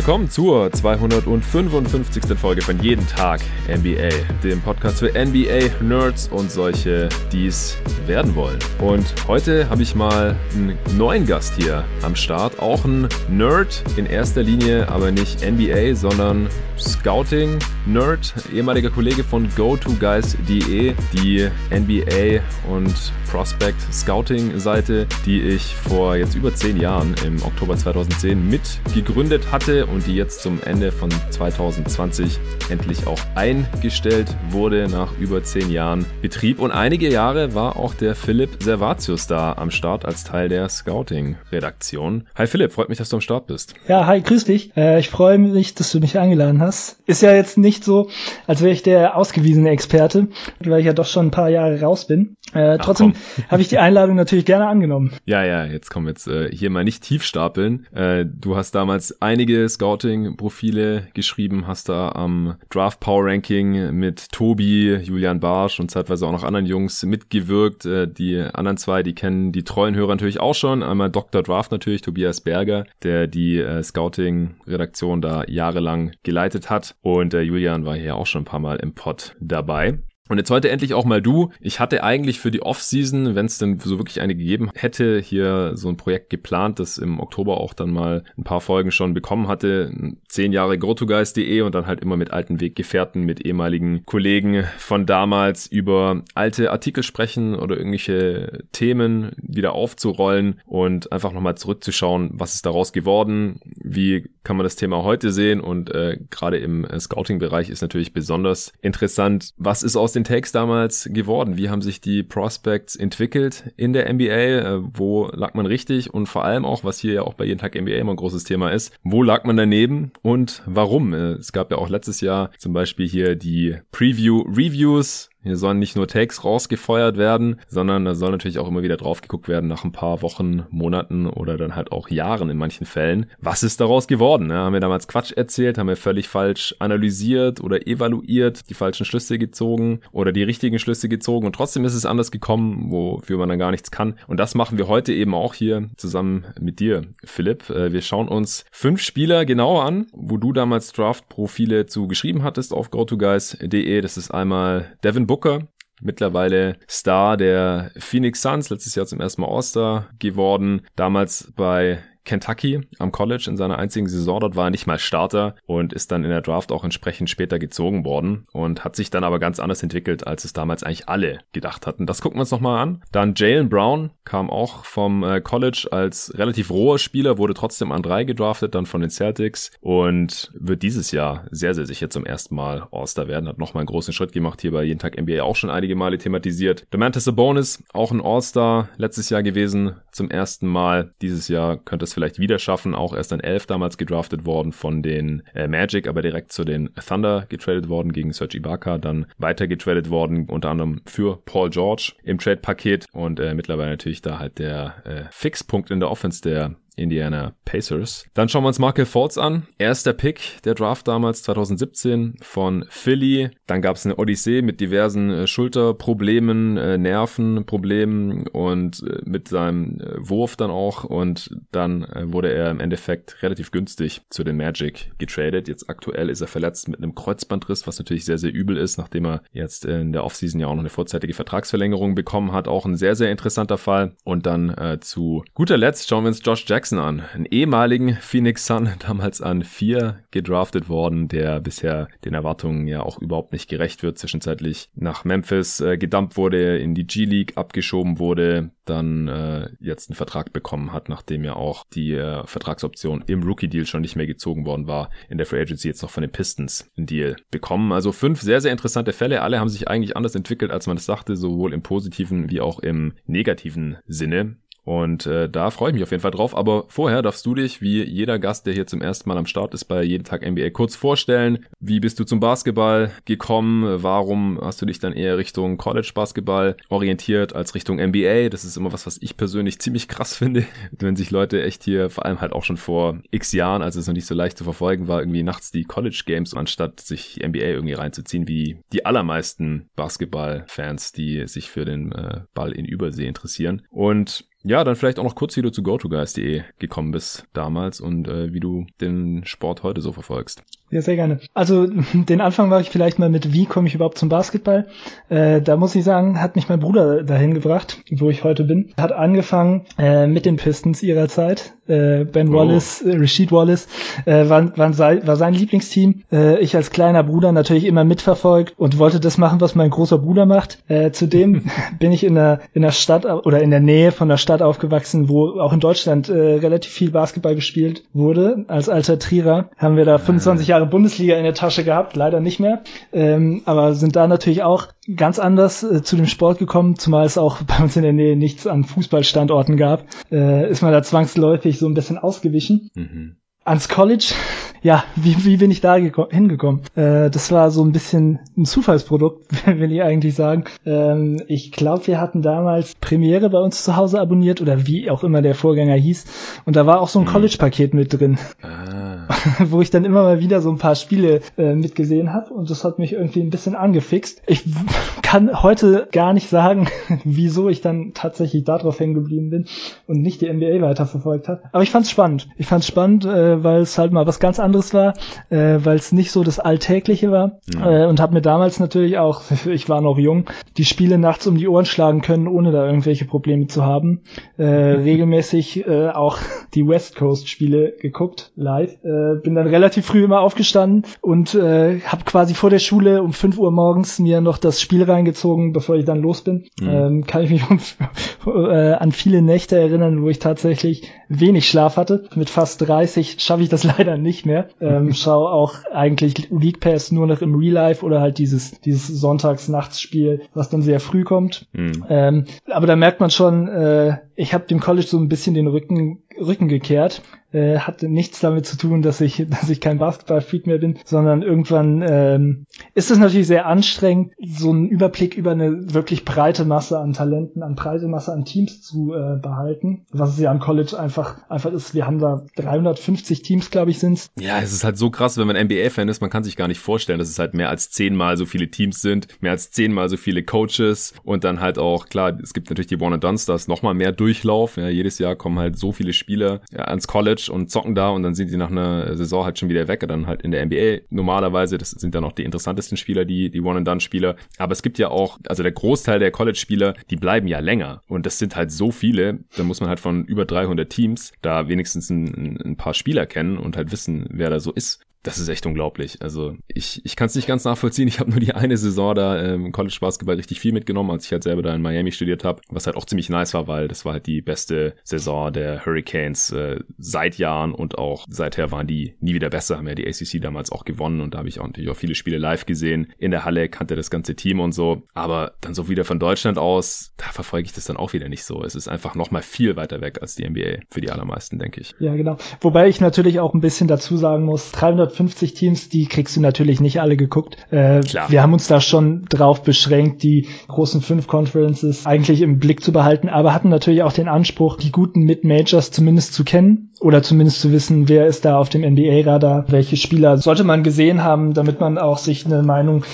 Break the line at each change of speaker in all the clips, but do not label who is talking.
Willkommen zur 255. Folge von Jeden Tag NBA, dem Podcast für NBA-Nerds und solche, die es werden wollen. Und heute habe ich mal einen neuen Gast hier am Start. Auch ein Nerd in erster Linie, aber nicht NBA, sondern Scouting-Nerd, ehemaliger Kollege von GoToGuys.de, die NBA und Prospect Scouting Seite, die ich vor jetzt über zehn Jahren im Oktober 2010 mitgegründet hatte und die jetzt zum Ende von 2020 endlich auch eingestellt wurde nach über zehn Jahren Betrieb. Und einige Jahre war auch der Philipp Servatius da am Start als Teil der Scouting-Redaktion. Hi Philipp, freut mich, dass du am Start bist.
Ja, hi, grüß dich. Äh, ich freue mich, dass du mich eingeladen hast. Ist ja jetzt nicht so, als wäre ich der ausgewiesene Experte, weil ich ja doch schon ein paar Jahre raus bin. Äh, trotzdem habe ich die Einladung natürlich gerne angenommen.
Ja, ja, jetzt kommen wir jetzt äh, hier mal nicht tief stapeln. Äh, du hast damals einige Scouting-Profile geschrieben, hast da am Draft Power Ranking mit Tobi, Julian Barsch und zeitweise auch noch anderen Jungs mitgewirkt. Äh, die anderen zwei, die kennen die treuen Hörer natürlich auch schon. Einmal Dr. Draft natürlich, Tobias Berger, der die äh, Scouting-Redaktion da jahrelang geleitet hat. Und äh, Julian war hier auch schon ein paar Mal im Pod dabei. Und jetzt heute endlich auch mal du. Ich hatte eigentlich für die Off-Season, wenn es denn so wirklich eine gegeben hätte, hier so ein Projekt geplant, das im Oktober auch dann mal ein paar Folgen schon bekommen hatte. Zehn Jahre GoToGuys.de und dann halt immer mit alten Weggefährten, mit ehemaligen Kollegen von damals über alte Artikel sprechen oder irgendwelche Themen wieder aufzurollen und einfach nochmal zurückzuschauen, was ist daraus geworden, wie kann man das Thema heute sehen und äh, gerade im Scouting-Bereich ist natürlich besonders interessant, was ist aus den den Takes damals geworden? Wie haben sich die Prospects entwickelt in der NBA? Äh, wo lag man richtig? Und vor allem auch, was hier ja auch bei jeden Tag NBA immer ein großes Thema ist, wo lag man daneben und warum? Äh, es gab ja auch letztes Jahr zum Beispiel hier die Preview-Reviews hier sollen nicht nur Takes rausgefeuert werden, sondern da soll natürlich auch immer wieder drauf geguckt werden nach ein paar Wochen, Monaten oder dann halt auch Jahren in manchen Fällen. Was ist daraus geworden? Ja, haben wir damals Quatsch erzählt? Haben wir völlig falsch analysiert oder evaluiert, die falschen Schlüsse gezogen oder die richtigen Schlüsse gezogen und trotzdem ist es anders gekommen, wofür man dann gar nichts kann. Und das machen wir heute eben auch hier zusammen mit dir, Philipp. Äh, wir schauen uns fünf Spieler genauer an, wo du damals Draft-Profile zu geschrieben hattest auf GoToGuys.de. Das ist einmal Devin Booker, mittlerweile Star der Phoenix Suns, letztes Jahr zum ersten Mal All-Star geworden, damals bei Kentucky am College in seiner einzigen Saison. Dort war er nicht mal Starter und ist dann in der Draft auch entsprechend später gezogen worden und hat sich dann aber ganz anders entwickelt, als es damals eigentlich alle gedacht hatten. Das gucken wir uns nochmal an. Dann Jalen Brown kam auch vom äh, College als relativ roher Spieler, wurde trotzdem an drei gedraftet, dann von den Celtics und wird dieses Jahr sehr, sehr sicher zum ersten Mal All-Star werden. Hat nochmal einen großen Schritt gemacht, hier bei Jeden Tag NBA auch schon einige Male thematisiert. Domantas Sabonis, auch ein All-Star letztes Jahr gewesen, zum ersten Mal. Dieses Jahr könnte es vielleicht wieder schaffen. Auch erst an 11 damals gedraftet worden von den äh, Magic, aber direkt zu den Thunder getradet worden gegen Serge Ibaka, dann weiter getradet worden, unter anderem für Paul George im Trade-Paket und äh, mittlerweile natürlich da halt der äh, Fixpunkt in der Offense der Indiana Pacers. Dann schauen wir uns Markel Fultz an. Erster Pick der Draft damals 2017 von Philly. Dann gab es eine Odyssee mit diversen äh, Schulterproblemen, äh, Nervenproblemen und äh, mit seinem äh, Wurf dann auch. Und dann äh, wurde er im Endeffekt relativ günstig zu den Magic getradet. Jetzt aktuell ist er verletzt mit einem Kreuzbandriss, was natürlich sehr, sehr übel ist, nachdem er jetzt in der Offseason ja auch noch eine vorzeitige Vertragsverlängerung bekommen hat. Auch ein sehr, sehr interessanter Fall. Und dann äh, zu guter Letzt schauen wir uns Josh Jackson Jackson an, einen ehemaligen Phoenix Sun, damals an vier gedraftet worden, der bisher den Erwartungen ja auch überhaupt nicht gerecht wird, zwischenzeitlich nach Memphis äh, gedumpt wurde, in die G-League abgeschoben wurde, dann äh, jetzt einen Vertrag bekommen hat, nachdem ja auch die äh, Vertragsoption im Rookie-Deal schon nicht mehr gezogen worden war, in der Free Agency jetzt noch von den Pistons einen Deal bekommen. Also fünf sehr, sehr interessante Fälle. Alle haben sich eigentlich anders entwickelt, als man es dachte, sowohl im positiven wie auch im negativen Sinne. Und äh, da freue ich mich auf jeden Fall drauf. Aber vorher darfst du dich, wie jeder Gast, der hier zum ersten Mal am Start ist, bei jeden Tag NBA kurz vorstellen. Wie bist du zum Basketball gekommen? Warum hast du dich dann eher Richtung College Basketball orientiert als Richtung NBA? Das ist immer was, was ich persönlich ziemlich krass finde, wenn sich Leute echt hier, vor allem halt auch schon vor x Jahren, als es noch nicht so leicht zu verfolgen war, irgendwie nachts die College Games, anstatt sich NBA irgendwie reinzuziehen, wie die allermeisten Basketball-Fans, die sich für den äh, Ball in Übersee interessieren. Und Ja, dann vielleicht auch noch kurz, wie du zu GoToGuys.de gekommen bist damals und äh, wie du den Sport heute so verfolgst.
Ja, sehr gerne. Also den Anfang war ich vielleicht mal mit, wie komme ich überhaupt zum Basketball? Äh, da muss ich sagen, hat mich mein Bruder dahin gebracht, wo ich heute bin. Hat angefangen äh, mit den Pistons ihrer Zeit. Äh, ben oh. Wallace, äh, Rashid Wallace äh, war, war, sein, war sein Lieblingsteam. Äh, ich als kleiner Bruder natürlich immer mitverfolgt und wollte das machen, was mein großer Bruder macht. Zudem bin ich in der, in der Stadt oder in der Nähe von der Stadt aufgewachsen, wo auch in Deutschland relativ viel Basketball gespielt wurde. Als alter Trierer haben wir da 25 Jahre Jahre Bundesliga in der Tasche gehabt, leider nicht mehr, ähm, aber sind da natürlich auch ganz anders äh, zu dem Sport gekommen, zumal es auch bei uns in der Nähe nichts an Fußballstandorten gab, äh, ist man da zwangsläufig so ein bisschen ausgewichen. Mhm ans College. Ja, wie, wie bin ich da hingekommen? Äh, das war so ein bisschen ein Zufallsprodukt, will ich eigentlich sagen. Ähm, ich glaube, wir hatten damals Premiere bei uns zu Hause abonniert oder wie auch immer der Vorgänger hieß. Und da war auch so ein hm. College-Paket mit drin. Ah. Wo ich dann immer mal wieder so ein paar Spiele äh, mitgesehen habe. Und das hat mich irgendwie ein bisschen angefixt. Ich kann heute gar nicht sagen, wieso ich dann tatsächlich darauf hängen geblieben bin und nicht die NBA weiterverfolgt habe. Aber ich fand's spannend. Ich fand's spannend, äh, weil es halt mal was ganz anderes war, äh, weil es nicht so das Alltägliche war ja. äh, und habe mir damals natürlich auch, ich war noch jung, die Spiele nachts um die Ohren schlagen können, ohne da irgendwelche Probleme zu haben. Äh, regelmäßig äh, auch die West Coast Spiele geguckt, live. Äh, bin dann relativ früh immer aufgestanden und äh, habe quasi vor der Schule um 5 Uhr morgens mir noch das Spiel reingezogen, bevor ich dann los bin. Mhm. Ähm, kann ich mich äh, an viele Nächte erinnern, wo ich tatsächlich wenig Schlaf hatte. Mit fast 30 schaffe ich das leider nicht mehr. Ähm, schau auch eigentlich League Pass nur noch im Real Life oder halt dieses, dieses Sonntags-Nachts-Spiel, was dann sehr früh kommt. Mhm. Ähm, aber da merkt man schon, äh, ich habe dem College so ein bisschen den Rücken Rücken gekehrt. Äh, hatte nichts damit zu tun, dass ich, dass ich kein Basketball-Freak mehr bin, sondern irgendwann ähm, ist es natürlich sehr anstrengend, so einen Überblick über eine wirklich breite Masse an Talenten, an breite Masse an Teams zu äh, behalten. Was es ja am College einfach, einfach ist. Wir haben da 350 Teams, glaube ich, sind's.
Ja, es ist halt so krass, wenn man NBA-Fan ist, man kann sich gar nicht vorstellen, dass es halt mehr als zehnmal so viele Teams sind, mehr als zehnmal so viele Coaches und dann halt auch, klar, es gibt natürlich die One-and-Duns, nochmal mehr Durchlauf. Ja, jedes Jahr kommen halt so viele Spiele Spieler ja, ans College und zocken da und dann sind die nach einer Saison halt schon wieder weg. Dann halt in der NBA normalerweise, das sind dann auch die interessantesten Spieler, die, die One-and-Done-Spieler. Aber es gibt ja auch, also der Großteil der College-Spieler, die bleiben ja länger. Und das sind halt so viele, da muss man halt von über 300 Teams da wenigstens ein, ein paar Spieler kennen und halt wissen, wer da so ist das ist echt unglaublich. Also ich, ich kann es nicht ganz nachvollziehen. Ich habe nur die eine Saison da im ähm, College Basketball richtig viel mitgenommen, als ich halt selber da in Miami studiert habe, was halt auch ziemlich nice war, weil das war halt die beste Saison der Hurricanes äh, seit Jahren und auch seither waren die nie wieder besser, haben ja die ACC damals auch gewonnen und da habe ich auch natürlich auch viele Spiele live gesehen. In der Halle kannte das ganze Team und so, aber dann so wieder von Deutschland aus, da verfolge ich das dann auch wieder nicht so. Es ist einfach nochmal viel weiter weg als die NBA für die allermeisten, denke ich.
Ja, genau. Wobei ich natürlich auch ein bisschen dazu sagen muss, 300 150 Teams, die kriegst du natürlich nicht alle geguckt. Äh. Wir haben uns da schon drauf beschränkt, die großen fünf Conferences eigentlich im Blick zu behalten, aber hatten natürlich auch den Anspruch, die guten Mid-Majors zumindest zu kennen oder zumindest zu wissen, wer ist da auf dem NBA-Radar, welche Spieler sollte man gesehen haben, damit man auch sich eine Meinung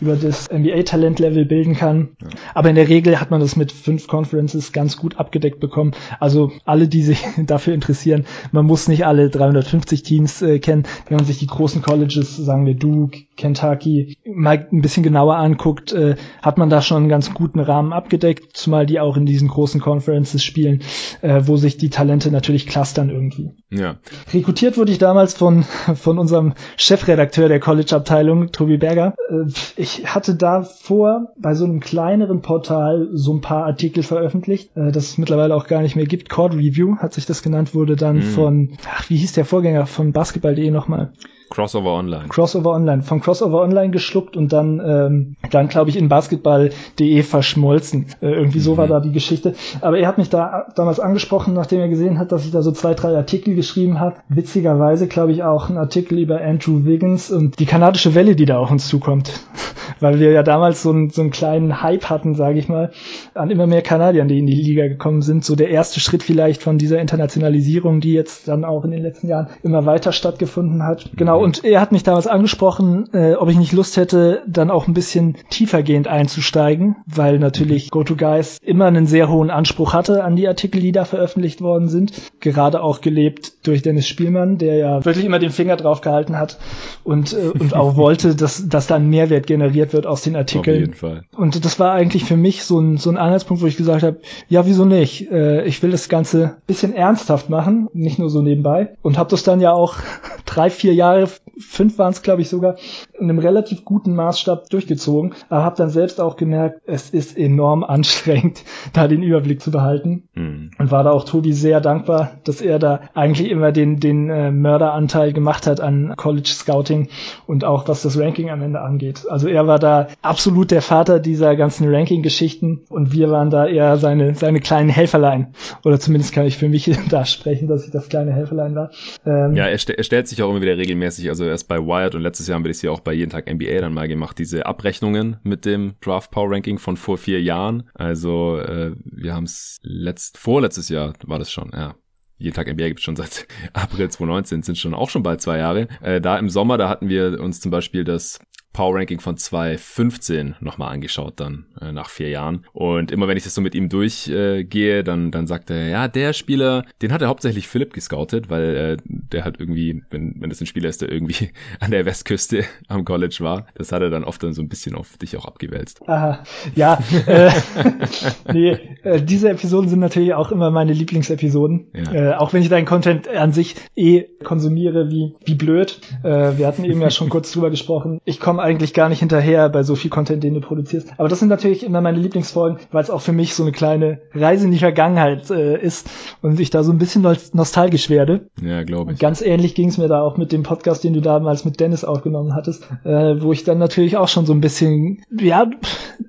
über das NBA-Talentlevel bilden kann. Ja. Aber in der Regel hat man das mit fünf Conferences ganz gut abgedeckt bekommen. Also alle, die sich dafür interessieren, man muss nicht alle 350 Teams äh, kennen. Wenn man sich die großen Colleges, sagen wir Duke, Kentucky, mal ein bisschen genauer anguckt, äh, hat man da schon einen ganz guten Rahmen abgedeckt, zumal die auch in diesen großen Conferences spielen, äh, wo sich die Talente natürlich clustern irgendwie. Ja. Rekrutiert wurde ich damals von, von unserem Chefredakteur der College-Abteilung, Tobi Berger. Äh, ich hatte davor bei so einem kleineren Portal so ein paar Artikel veröffentlicht, äh, das es mittlerweile auch gar nicht mehr gibt. Court Review hat sich das genannt, wurde dann mhm. von, ach, wie hieß der Vorgänger von basketball.de nochmal?
Crossover Online.
Crossover Online. Von Crossover Online geschluckt und dann, ähm, dann glaube ich, in basketball.de verschmolzen. Äh, irgendwie so mhm. war da die Geschichte. Aber er hat mich da damals angesprochen, nachdem er gesehen hat, dass ich da so zwei, drei Artikel geschrieben habe. Witzigerweise, glaube ich, auch ein Artikel über Andrew Wiggins und die kanadische Welle, die da auf uns zukommt. weil wir ja damals so, ein, so einen kleinen Hype hatten, sage ich mal, an immer mehr Kanadiern, die in die Liga gekommen sind. So der erste Schritt vielleicht von dieser Internationalisierung, die jetzt dann auch in den letzten Jahren immer weiter stattgefunden hat. Genau. Und er hat mich damals angesprochen, äh, ob ich nicht Lust hätte, dann auch ein bisschen tiefergehend einzusteigen, weil natürlich GoToGuys immer einen sehr hohen Anspruch hatte an die Artikel, die da veröffentlicht worden sind. Gerade auch gelebt durch Dennis Spielmann, der ja wirklich immer den Finger drauf gehalten hat und, äh, und auch wollte, dass, dass da ein Mehrwert generiert wird aus den Artikeln. Auf jeden Fall. Und das war eigentlich für mich so ein, so ein Anhaltspunkt, wo ich gesagt habe, ja, wieso nicht? Äh, ich will das Ganze bisschen ernsthaft machen, nicht nur so nebenbei. Und habe das dann ja auch drei, vier Jahre, fünf waren es, glaube ich, sogar, in einem relativ guten Maßstab durchgezogen. Aber habe dann selbst auch gemerkt, es ist enorm anstrengend, da den Überblick zu behalten. Mhm. Und war da auch Tobi sehr dankbar, dass er da eigentlich immer den, den äh, Mörderanteil gemacht hat an College Scouting und auch was das Ranking am Ende angeht. Also er war da absolut der Vater dieser ganzen Ranking-Geschichten und wir waren da eher seine, seine kleinen Helferlein. Oder zumindest kann ich für mich da sprechen, dass ich das kleine Helferlein war.
Ähm, ja, er, st er, stellt sich auch immer wieder regelmäßig, also erst bei Wired und letztes Jahr haben wir das ja auch bei jeden Tag NBA dann mal gemacht, diese Abrechnungen mit dem Draft Power Ranking von vor vier Jahren. Also äh, wir haben es letzt, vorletztes Jahr war das schon, ja jeden Tag NBA gibt es schon seit April 2019, sind schon auch schon bald zwei Jahre. Äh, da im Sommer, da hatten wir uns zum Beispiel das Power Ranking von 2015 nochmal angeschaut dann äh, nach vier Jahren. Und immer wenn ich das so mit ihm durchgehe, äh, dann, dann sagt er, ja, der Spieler, den hat er hauptsächlich Philipp gescoutet, weil äh, der halt irgendwie, wenn, wenn das ein Spieler ist, der irgendwie an der Westküste am College war, das hat er dann oft dann so ein bisschen auf dich auch abgewälzt.
Aha, ja, äh, nee, äh, diese Episoden sind natürlich auch immer meine Lieblingsepisoden. Ja. Äh, auch wenn ich deinen Content an sich eh konsumiere wie, wie blöd. Äh, wir hatten eben ja schon kurz drüber gesprochen. Ich komme eigentlich gar nicht hinterher bei so viel Content, den du produzierst. Aber das sind natürlich immer meine Lieblingsfolgen, weil es auch für mich so eine kleine Reise in die Vergangenheit äh, ist und ich da so ein bisschen nostalgisch werde.
Ja, glaube ich.
Ganz ähnlich ging es mir da auch mit dem Podcast, den du damals mit Dennis aufgenommen hattest, äh, wo ich dann natürlich auch schon so ein bisschen, ja,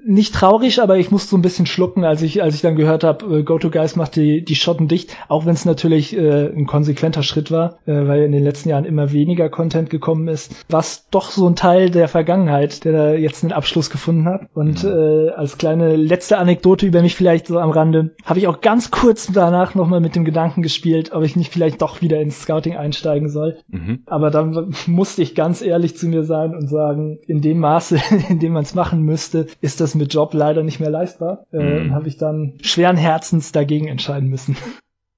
nicht traurig, aber ich musste so ein bisschen schlucken, als ich, als ich dann gehört habe, äh, GoToGuys macht die, die Schotten dicht, auch wenn es natürlich äh, ein konsequenter Schritt war, äh, weil in den letzten Jahren immer weniger Content gekommen ist, was doch so ein Teil der Vergangenheit Vergangenheit, der da jetzt einen Abschluss gefunden hat. Und mhm. äh, als kleine letzte Anekdote über mich vielleicht so am Rande, habe ich auch ganz kurz danach nochmal mit dem Gedanken gespielt, ob ich nicht vielleicht doch wieder ins Scouting einsteigen soll. Mhm. Aber dann musste ich ganz ehrlich zu mir sein und sagen, in dem Maße, in dem man es machen müsste, ist das mit Job leider nicht mehr leistbar. Äh, mhm. und habe ich dann schweren Herzens dagegen entscheiden müssen.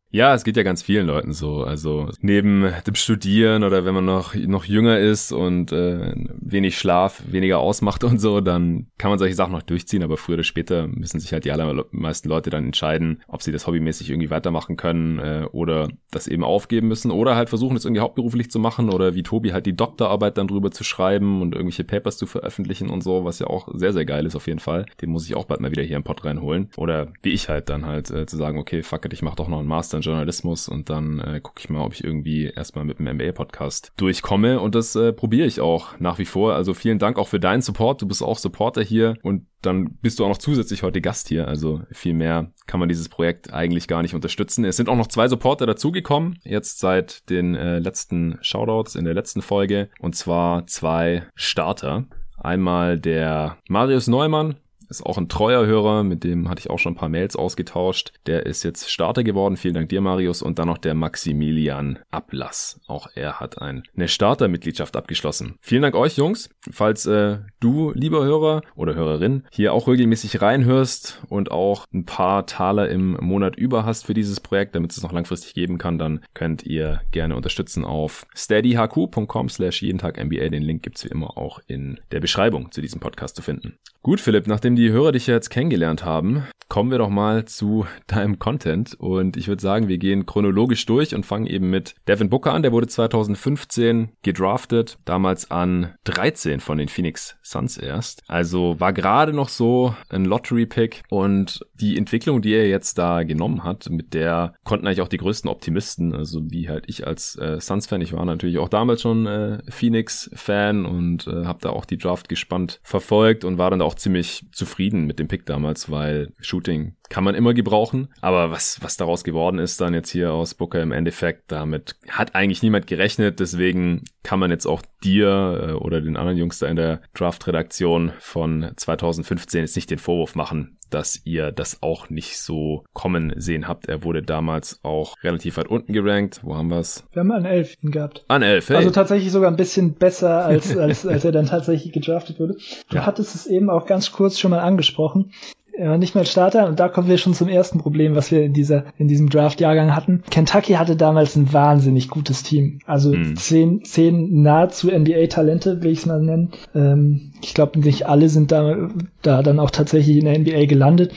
Ja, es geht ja ganz vielen Leuten so. Also neben dem Studieren oder wenn man noch, noch jünger ist und äh, wenig Schlaf, weniger ausmacht und so, dann kann man solche Sachen noch durchziehen, aber früher oder später müssen sich halt die allermeisten Leute dann entscheiden, ob sie das hobbymäßig irgendwie weitermachen können äh, oder das eben aufgeben müssen oder halt versuchen, es irgendwie hauptberuflich zu machen oder wie Tobi halt die Doktorarbeit dann drüber zu schreiben und irgendwelche Papers zu veröffentlichen und so, was ja auch sehr, sehr geil ist auf jeden Fall. Den muss ich auch bald mal wieder hier im Pod reinholen. Oder wie ich halt dann halt äh, zu sagen, okay, fuck it, ich mach doch noch einen Master in Journalismus und dann äh, gucke ich mal, ob ich irgendwie erstmal mit dem MBA-Podcast durchkomme und das äh, probiere ich auch nach wie vor. Also vielen Dank auch für deinen Support. Du bist auch Supporter hier und dann bist du auch noch zusätzlich heute Gast hier. Also viel mehr kann man dieses Projekt eigentlich gar nicht unterstützen. Es sind auch noch zwei Supporter dazugekommen, jetzt seit den äh, letzten Shoutouts in der letzten Folge und zwar zwei Starter. Einmal der Marius Neumann, ist auch ein treuer Hörer, mit dem hatte ich auch schon ein paar Mails ausgetauscht. Der ist jetzt Starter geworden. Vielen Dank dir, Marius. Und dann noch der Maximilian Ablass. Auch er hat ein, eine Startermitgliedschaft abgeschlossen. Vielen Dank euch, Jungs. Falls äh, du, lieber Hörer oder Hörerin, hier auch regelmäßig reinhörst und auch ein paar Taler im Monat über hast für dieses Projekt, damit es noch langfristig geben kann, dann könnt ihr gerne unterstützen auf steadyhq.com slash jeden Tag NBA. Den Link gibt's wie immer auch in der Beschreibung zu diesem Podcast zu finden. Gut, Philipp, nachdem die Hörer dich jetzt kennengelernt haben, kommen wir doch mal zu deinem Content. Und ich würde sagen, wir gehen chronologisch durch und fangen eben mit Devin Booker an. Der wurde 2015 gedraftet, damals an 13 von den Phoenix Suns erst. Also war gerade noch so ein Lottery-Pick und die Entwicklung, die er jetzt da genommen hat, mit der konnten eigentlich auch die größten Optimisten, also wie halt ich als äh, Suns-Fan, ich war natürlich auch damals schon äh, Phoenix-Fan und äh, habe da auch die Draft gespannt verfolgt und war dann auch ziemlich zufrieden mit dem Pick damals, weil Shooting kann man immer gebrauchen. Aber was, was daraus geworden ist dann jetzt hier aus Booker im Endeffekt, damit hat eigentlich niemand gerechnet. Deswegen kann man jetzt auch dir äh, oder den anderen Jungs da in der Draft-Redaktion von 2015 jetzt nicht den Vorwurf machen, dass ihr das auch nicht so kommen sehen habt. Er wurde damals auch relativ weit unten gerankt. Wo haben wir's?
Wir haben an 11 gehabt.
An 11,
hey. Also tatsächlich sogar ein bisschen besser, als, als, als er dann tatsächlich gedraftet wurde. Du ja. hattest es eben auch ganz kurz schon mal angesprochen er war nicht mehr Starter und da kommen wir schon zum ersten Problem, was wir in dieser in diesem Draft-Jahrgang hatten. Kentucky hatte damals ein wahnsinnig gutes Team, also mhm. zehn, zehn nahezu NBA-Talente, will ich es mal nennen. Ähm, ich glaube, nicht alle sind da, da dann auch tatsächlich in der NBA gelandet.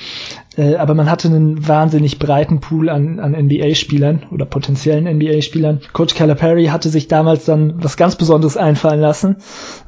Äh, aber man hatte einen wahnsinnig breiten Pool an, an NBA-Spielern oder potenziellen NBA-Spielern. Coach Calipari hatte sich damals dann was ganz Besonderes einfallen lassen.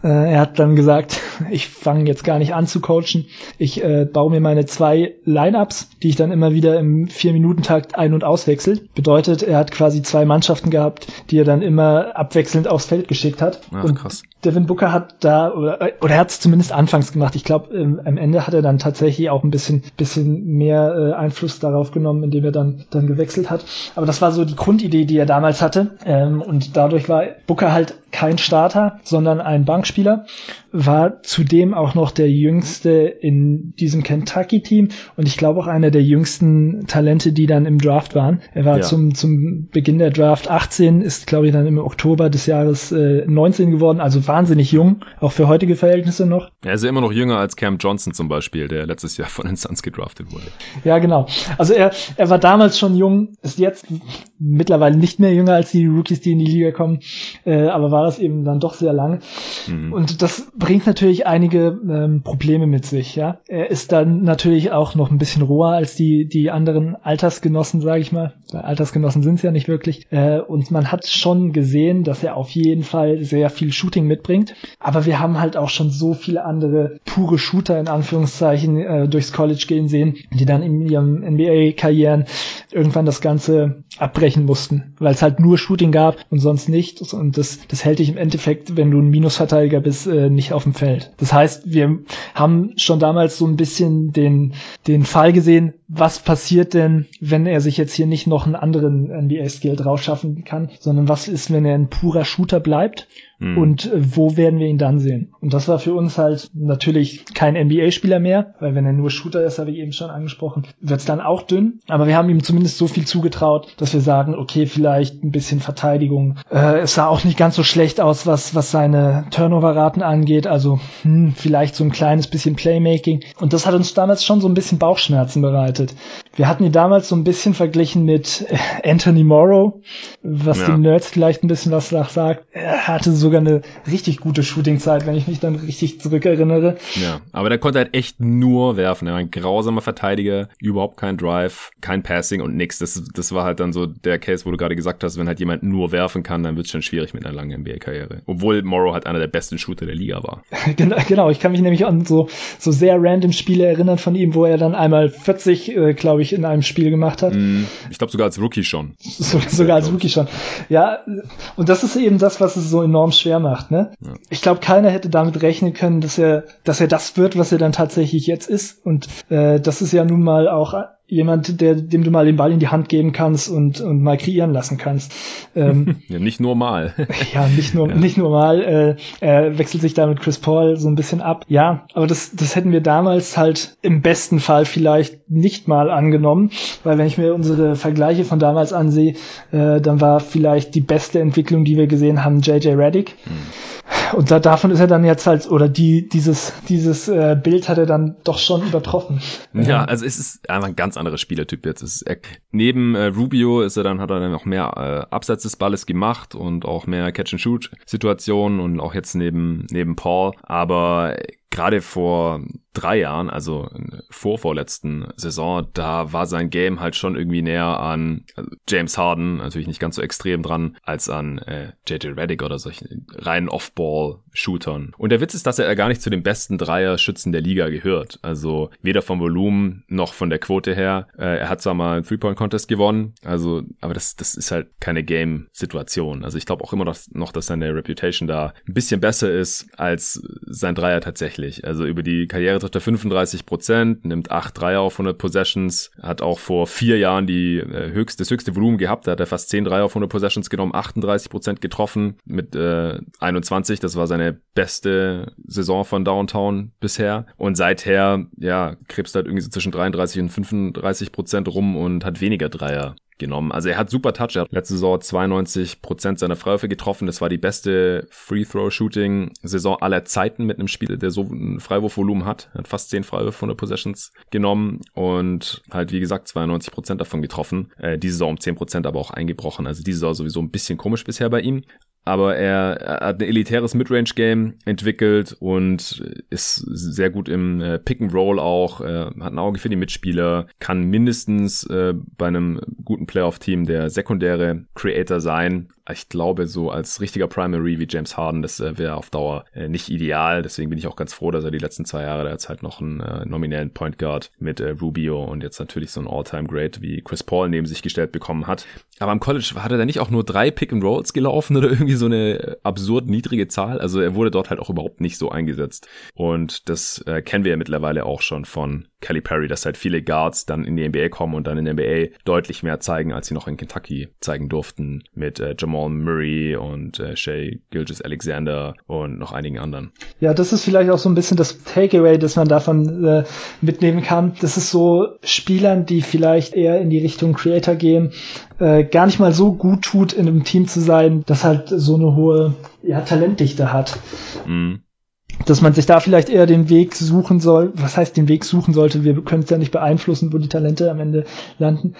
Äh, er hat dann gesagt, ich fange jetzt gar nicht an zu coachen. Ich äh, baue mir meine zwei Lineups, die ich dann immer wieder im Vier-Minuten-Takt ein- und auswechselt. Bedeutet, er hat quasi zwei Mannschaften gehabt, die er dann immer abwechselnd aufs Feld geschickt hat.
Ach, und krass.
Devin Booker hat da, oder, oder er hat es zumindest anfangs gemacht. Ich glaube, ähm, am Ende hat er dann tatsächlich auch ein bisschen, bisschen mehr äh, Einfluss darauf genommen, indem er dann, dann gewechselt hat. Aber das war so die Grundidee, die er damals hatte. Ähm, und dadurch war Booker halt kein Starter, sondern ein Bankspieler, war zudem auch noch der jüngste in diesem Kentucky-Team und ich glaube auch einer der jüngsten Talente, die dann im Draft waren. Er war ja. zum, zum Beginn der Draft 18, ist glaube ich dann im Oktober des Jahres äh, 19 geworden, also wahnsinnig jung, auch für heutige Verhältnisse noch.
Er ist ja immer noch jünger als Cam Johnson zum Beispiel, der letztes Jahr von den Suns gedraftet wurde.
Ja, genau. Also er, er war damals schon jung, ist jetzt mittlerweile nicht mehr jünger als die Rookies, die in die Liga kommen, äh, aber war das eben dann doch sehr lang. Mhm. Und das bringt natürlich einige ähm, Probleme mit sich. Ja, er ist dann natürlich auch noch ein bisschen roher als die die anderen Altersgenossen, sage ich mal. Altersgenossen sind es ja nicht wirklich. Äh, und man hat schon gesehen, dass er auf jeden Fall sehr viel Shooting mitbringt. Aber wir haben halt auch schon so viele andere pure Shooter in Anführungszeichen äh, durchs College gehen sehen, die dann in ihrem NBA-Karrieren irgendwann das Ganze abbrechen mussten, weil es halt nur Shooting gab und sonst nicht. Und das, das hält dich im Endeffekt, wenn du ein Minusverteidiger bist, äh, nicht auf dem Feld. Das heißt, wir haben schon damals so ein bisschen den, den Fall gesehen, was passiert denn, wenn er sich jetzt hier nicht noch einen anderen NBA-Skill drauf schaffen kann, sondern was ist, wenn er ein purer Shooter bleibt Mhm. Und äh, wo werden wir ihn dann sehen? Und das war für uns halt natürlich kein NBA-Spieler mehr, weil wenn er nur Shooter ist, habe ich eben schon angesprochen, wird es dann auch dünn. Aber wir haben ihm zumindest so viel zugetraut, dass wir sagen, okay, vielleicht ein bisschen Verteidigung. Äh, es sah auch nicht ganz so schlecht aus, was, was seine Turnover-Raten angeht. Also hm, vielleicht so ein kleines bisschen Playmaking. Und das hat uns damals schon so ein bisschen Bauchschmerzen bereitet. Wir hatten ihn damals so ein bisschen verglichen mit äh, Anthony Morrow, was ja. den Nerds vielleicht ein bisschen was sagt. Er hatte sogar eine richtig gute Shootingzeit, wenn ich mich dann richtig zurückerinnere.
Ja, aber der konnte halt echt nur werfen. Er war ein grausamer Verteidiger, überhaupt kein Drive, kein Passing und nix. Das, das war halt dann so der Case, wo du gerade gesagt hast, wenn halt jemand nur werfen kann, dann wird es schon schwierig mit einer langen NBA-Karriere. Obwohl Morrow halt einer der besten Shooter der Liga war.
genau, genau, ich kann mich nämlich an so, so sehr random Spiele erinnern von ihm, wo er dann einmal 40, äh, glaube ich, in einem Spiel gemacht hat. Mm,
ich glaube sogar als Rookie schon.
So, sogar als Rookie schon. Ja, und das ist eben das, was es so enorm schwer macht. Ne? Ja. Ich glaube, keiner hätte damit rechnen können, dass er, dass er das wird, was er dann tatsächlich jetzt ist. Und äh, das ist ja nun mal auch jemand, der, dem du mal den Ball in die Hand geben kannst und, und mal kreieren lassen kannst.
Ähm, ja, nicht nur mal.
ja, nicht nur, ja. nicht nur mal. Äh, er wechselt sich da mit Chris Paul so ein bisschen ab. Ja, aber das, das hätten wir damals halt im besten Fall vielleicht nicht mal angenommen, weil wenn ich mir unsere Vergleiche von damals ansehe, äh, dann war vielleicht die beste Entwicklung, die wir gesehen haben, JJ Reddick. Hm. Und da, davon ist er dann jetzt halt, oder die, dieses, dieses äh, Bild hat er dann doch schon übertroffen.
Ja, also es ist einfach ein ganz anderer Spielertyp jetzt. Ist er, neben äh, Rubio ist er dann, hat er dann noch mehr äh, Abseits des Balles gemacht und auch mehr Catch-and-Shoot-Situationen und auch jetzt neben, neben Paul. Aber gerade vor drei Jahren, also vor vorletzten Saison, da war sein Game halt schon irgendwie näher an also James Harden, natürlich nicht ganz so extrem dran, als an äh, JJ Reddick oder solchen reinen Off-Ball-Shootern. Und der Witz ist, dass er gar nicht zu den besten Dreier-Schützen der Liga gehört. Also weder vom Volumen noch von der Quote her. Äh, er hat zwar mal einen Three-Point-Contest gewonnen, also, aber das, das ist halt keine Game-Situation. Also ich glaube auch immer noch, dass seine Reputation da ein bisschen besser ist als sein Dreier tatsächlich. Also über die Karriere trifft er 35 Prozent, nimmt 8 Dreier auf 100 Possessions, hat auch vor vier Jahren die äh, höchste, das höchste Volumen gehabt, da hat er fast 10 Dreier auf 100 Possessions genommen, 38 Prozent getroffen mit äh, 21, das war seine beste Saison von Downtown bisher. Und seither, ja, krebst halt irgendwie so zwischen 33 und 35 Prozent rum und hat weniger Dreier genommen. Also er hat super Touch. Er hat letzte Saison 92 Prozent seiner Freiwürfe getroffen. Das war die beste Free-Throw-Shooting-Saison aller Zeiten mit einem Spieler, der so ein Freiwurfvolumen hat. Er hat fast 10 Freiwürfe von der Possessions genommen und halt, wie gesagt, 92 Prozent davon getroffen. Äh, diese Saison um 10 Prozent aber auch eingebrochen. Also diese Saison sowieso ein bisschen komisch bisher bei ihm aber er, er hat ein elitäres Midrange-Game entwickelt und ist sehr gut im äh, Pick-and-Roll auch, äh, hat ein Auge für die Mitspieler, kann mindestens äh, bei einem guten Playoff-Team der sekundäre Creator sein ich glaube, so als richtiger Primary wie James Harden, das äh, wäre auf Dauer äh, nicht ideal. Deswegen bin ich auch ganz froh, dass er die letzten zwei Jahre da jetzt halt noch einen äh, nominellen Point Guard mit äh, Rubio und jetzt natürlich so ein All-Time-Great wie Chris Paul neben sich gestellt bekommen hat. Aber am College hat er nicht auch nur drei Pick-and-Rolls gelaufen oder irgendwie so eine äh, absurd niedrige Zahl? Also er wurde dort halt auch überhaupt nicht so eingesetzt. Und das äh, kennen wir ja mittlerweile auch schon von Kelly Perry, dass halt viele Guards dann in die NBA kommen und dann in der NBA deutlich mehr zeigen, als sie noch in Kentucky zeigen durften mit äh, Jamal Murray und äh, Shea Gilgis Alexander und noch einigen anderen.
Ja, das ist vielleicht auch so ein bisschen das Takeaway, das man davon äh, mitnehmen kann. Das ist so Spielern, die vielleicht eher in die Richtung Creator gehen, äh, gar nicht mal so gut tut, in einem Team zu sein, das halt so eine hohe ja, Talentdichte hat. Mhm dass man sich da vielleicht eher den Weg suchen soll. Was heißt den Weg suchen sollte? Wir können es ja nicht beeinflussen, wo die Talente am Ende landen.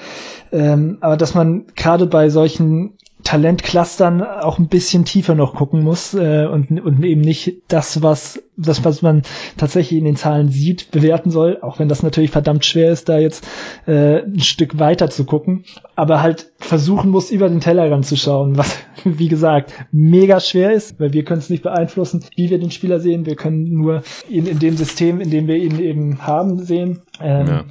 Ähm, aber dass man gerade bei solchen Talentclustern auch ein bisschen tiefer noch gucken muss äh, und, und eben nicht das, was das, was man tatsächlich in den Zahlen sieht, bewerten soll, auch wenn das natürlich verdammt schwer ist, da jetzt äh, ein Stück weiter zu gucken, aber halt versuchen muss, über den Tellerrand zu schauen, was, wie gesagt, mega schwer ist, weil wir können es nicht beeinflussen, wie wir den Spieler sehen, wir können nur ihn in dem System, in dem wir ihn eben haben, sehen. Ähm, ja.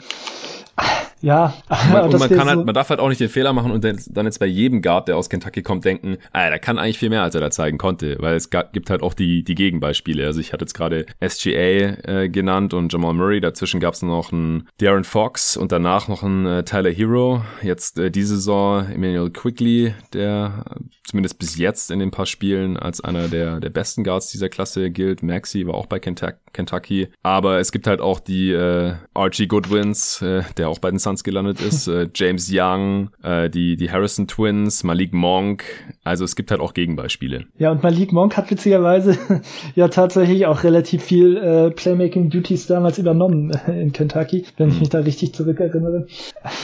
Ja,
man, und man kann halt, man darf halt auch nicht den Fehler machen und dann jetzt bei jedem Guard, der aus Kentucky kommt, denken, ah, der kann eigentlich viel mehr, als er da zeigen konnte, weil es gibt halt auch die, die Gegenbeispiele. Also ich hatte jetzt gerade SGA äh, genannt und Jamal Murray, dazwischen gab es noch einen Darren Fox und danach noch einen äh, Tyler Hero. Jetzt äh, diese Saison Emmanuel Quickly, der zumindest bis jetzt in den paar Spielen als einer der, der besten Guards dieser Klasse gilt. Maxi war auch bei Kentucky. Aber es gibt halt auch die äh, Archie Goodwins, äh, der auch bei den Suns gelandet ist, äh, James Young, äh, die, die Harrison Twins, Malik Monk. Also es gibt halt auch Gegenbeispiele.
Ja, und Malik Monk hat witzigerweise ja tatsächlich auch relativ viel äh, Playmaking-Duties damals übernommen äh, in Kentucky, wenn ich mhm. mich da richtig zurückerinnere.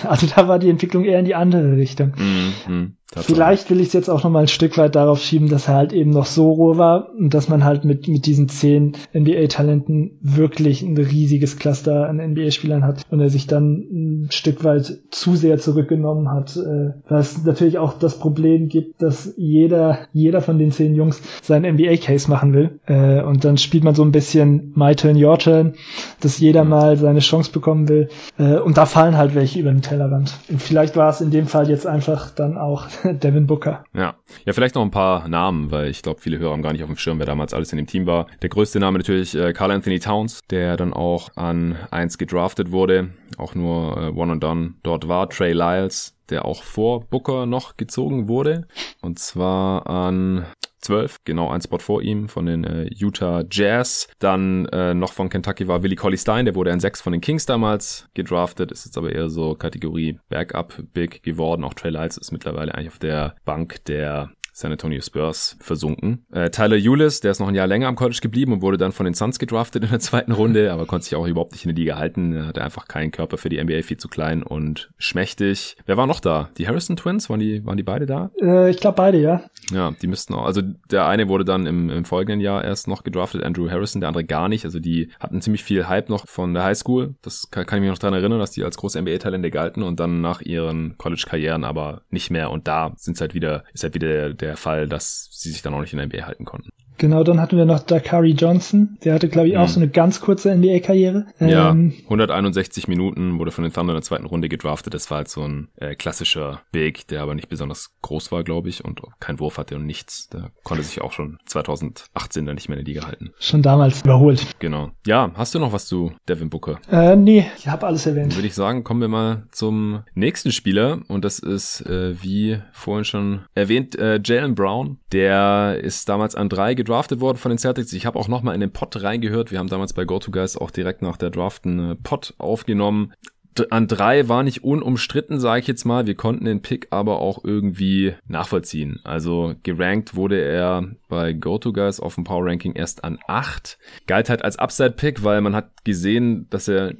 Also da war die Entwicklung eher in die andere Richtung. Mhm. Vielleicht will ich es jetzt auch noch mal ein Stück weit darauf schieben, dass er halt eben noch so roh war und dass man halt mit, mit diesen zehn NBA-Talenten wirklich ein riesiges Cluster an NBA-Spielern hat und er sich dann ein Stück weit zu sehr zurückgenommen hat, äh, weil es natürlich auch das Problem gibt, dass jeder, jeder von den zehn Jungs seinen NBA-Case machen will äh, und dann spielt man so ein bisschen My Turn, Your Turn, dass jeder mhm. mal seine Chance bekommen will äh, und da fallen halt welche über den Tellerrand. Und vielleicht war es in dem Fall jetzt einfach dann auch Devin Booker.
Ja. Ja, vielleicht noch ein paar Namen, weil ich glaube, viele Hörer haben gar nicht auf dem Schirm, wer damals alles in dem Team war. Der größte Name natürlich äh, Carl Anthony Towns, der dann auch an eins gedraftet wurde, auch nur äh, One and Done dort war. Trey Lyles, der auch vor Booker noch gezogen wurde. Und zwar an 12, genau ein Spot vor ihm von den äh, Utah Jazz. Dann äh, noch von Kentucky war Willie Colley Stein, der wurde an 6 von den Kings damals gedraftet, ist jetzt aber eher so Kategorie Backup Big geworden. Auch Trey Lyles ist mittlerweile eigentlich auf der Bank der San Antonio Spurs versunken. Äh, Tyler Eulis, der ist noch ein Jahr länger am College geblieben und wurde dann von den Suns gedraftet in der zweiten Runde, aber konnte sich auch überhaupt nicht in der Liga halten. Er hatte einfach keinen Körper für die NBA, viel zu klein und schmächtig. Wer war noch da? Die Harrison Twins? Waren die, waren die beide da?
Äh, ich glaube beide, ja.
Ja, die müssten auch. Also der eine wurde dann im, im folgenden Jahr erst noch gedraftet, Andrew Harrison, der andere gar nicht. Also die hatten ziemlich viel Hype noch von der High School. Das kann, kann ich mich noch daran erinnern, dass die als große NBA-Talente galten und dann nach ihren College-Karrieren aber nicht mehr. Und da sind halt wieder, ist halt wieder der, der Fall, dass sie sich dann auch nicht in der NBA halten konnten.
Genau, dann hatten wir noch Dakari Johnson. Der hatte, glaube ich, auch mhm. so eine ganz kurze NBA-Karriere.
Ja, ähm, 161 Minuten, wurde von den Thunder in der zweiten Runde gedraftet. Das war halt so ein äh, klassischer Big, der aber nicht besonders groß war, glaube ich, und kein Wurf hatte und nichts. Der konnte sich auch schon 2018 dann nicht mehr in der Liga halten.
Schon damals überholt.
Genau. Ja, hast du noch was zu Devin Booker?
Äh, nee, ich habe alles erwähnt.
Dann würde ich sagen, kommen wir mal zum nächsten Spieler und das ist, äh, wie vorhin schon erwähnt, äh, Jalen Brown. Der ist damals an drei gedraftet worden von den Celtics. Ich habe auch nochmal in den Pod reingehört. Wir haben damals bei GoToGuys auch direkt nach der Draft einen äh, Pod aufgenommen an drei war nicht unumstritten, sage ich jetzt mal. Wir konnten den Pick aber auch irgendwie nachvollziehen. Also gerankt wurde er bei GoToGuys auf dem Power Ranking erst an acht. Galt halt als Upside-Pick, weil man hat gesehen, dass er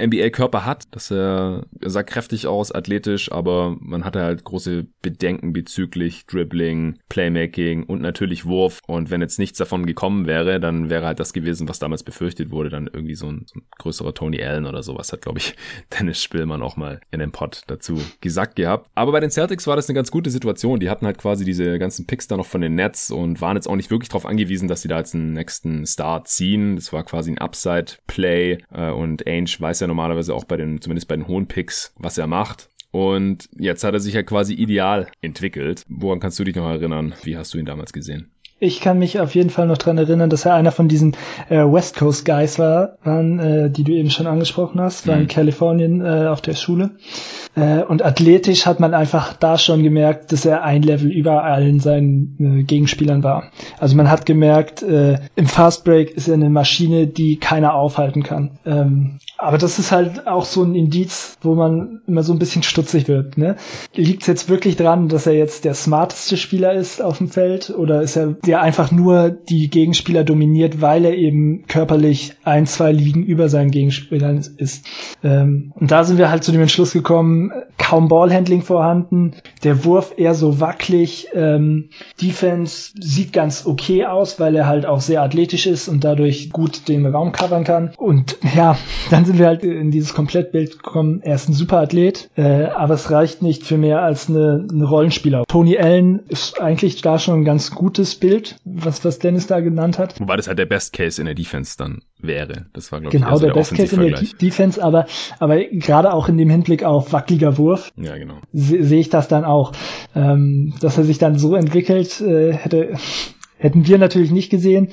NBA-Körper hat, dass er, er sah kräftig aus, athletisch, aber man hatte halt große Bedenken bezüglich Dribbling, Playmaking und natürlich Wurf. Und wenn jetzt nichts davon gekommen wäre, dann wäre halt das gewesen, was damals befürchtet wurde, dann irgendwie so ein, so ein größerer Tony Allen oder sowas hat, glaube ich, Dennis Spillmann auch mal in dem Pod dazu gesagt gehabt. Aber bei den Celtics war das eine ganz gute Situation. Die hatten halt quasi diese ganzen Picks da noch von den Nets und waren jetzt auch nicht wirklich darauf angewiesen, dass sie da jetzt einen nächsten Star ziehen. Das war quasi ein Upside-Play äh, und Ainge weiß ja normalerweise auch bei den, zumindest bei den hohen Picks, was er macht. Und jetzt hat er sich ja quasi ideal entwickelt. Woran kannst du dich noch erinnern? Wie hast du ihn damals gesehen?
Ich kann mich auf jeden Fall noch dran erinnern, dass er einer von diesen äh, West Coast Guys war, waren, äh, die du eben schon angesprochen hast, war mhm. in Kalifornien äh, auf der Schule. Äh, und athletisch hat man einfach da schon gemerkt, dass er ein Level über allen seinen äh, Gegenspielern war. Also man hat gemerkt, äh, im Fast Break ist er eine Maschine, die keiner aufhalten kann. Ähm, aber das ist halt auch so ein Indiz, wo man immer so ein bisschen stutzig wird. Ne? Liegt es jetzt wirklich dran, dass er jetzt der smarteste Spieler ist auf dem Feld oder ist er der einfach nur die Gegenspieler dominiert, weil er eben körperlich ein, zwei Ligen über seinen Gegenspielern ist? Ähm, und da sind wir halt zu dem Entschluss gekommen, kaum Ballhandling vorhanden, der Wurf eher so wackelig, ähm, Defense sieht ganz okay aus, weil er halt auch sehr athletisch ist und dadurch gut den Raum covern kann. Und ja, dann sind wir halt in dieses Komplettbild gekommen. Er ist ein super Athlet, äh, aber es reicht nicht für mehr als eine, eine Rollenspieler. Tony Allen ist eigentlich da schon ein ganz gutes Bild, was, was Dennis da genannt hat.
Wobei das halt der Best Case in der Defense dann wäre. Das war, glaube
genau, ich, also der, der Best Case in der Defense, aber, aber gerade auch in dem Hinblick auf wackeliger Wurf
ja, genau.
sehe seh ich das dann auch. Ähm, dass er sich dann so entwickelt, äh, hätte hätten wir natürlich nicht gesehen.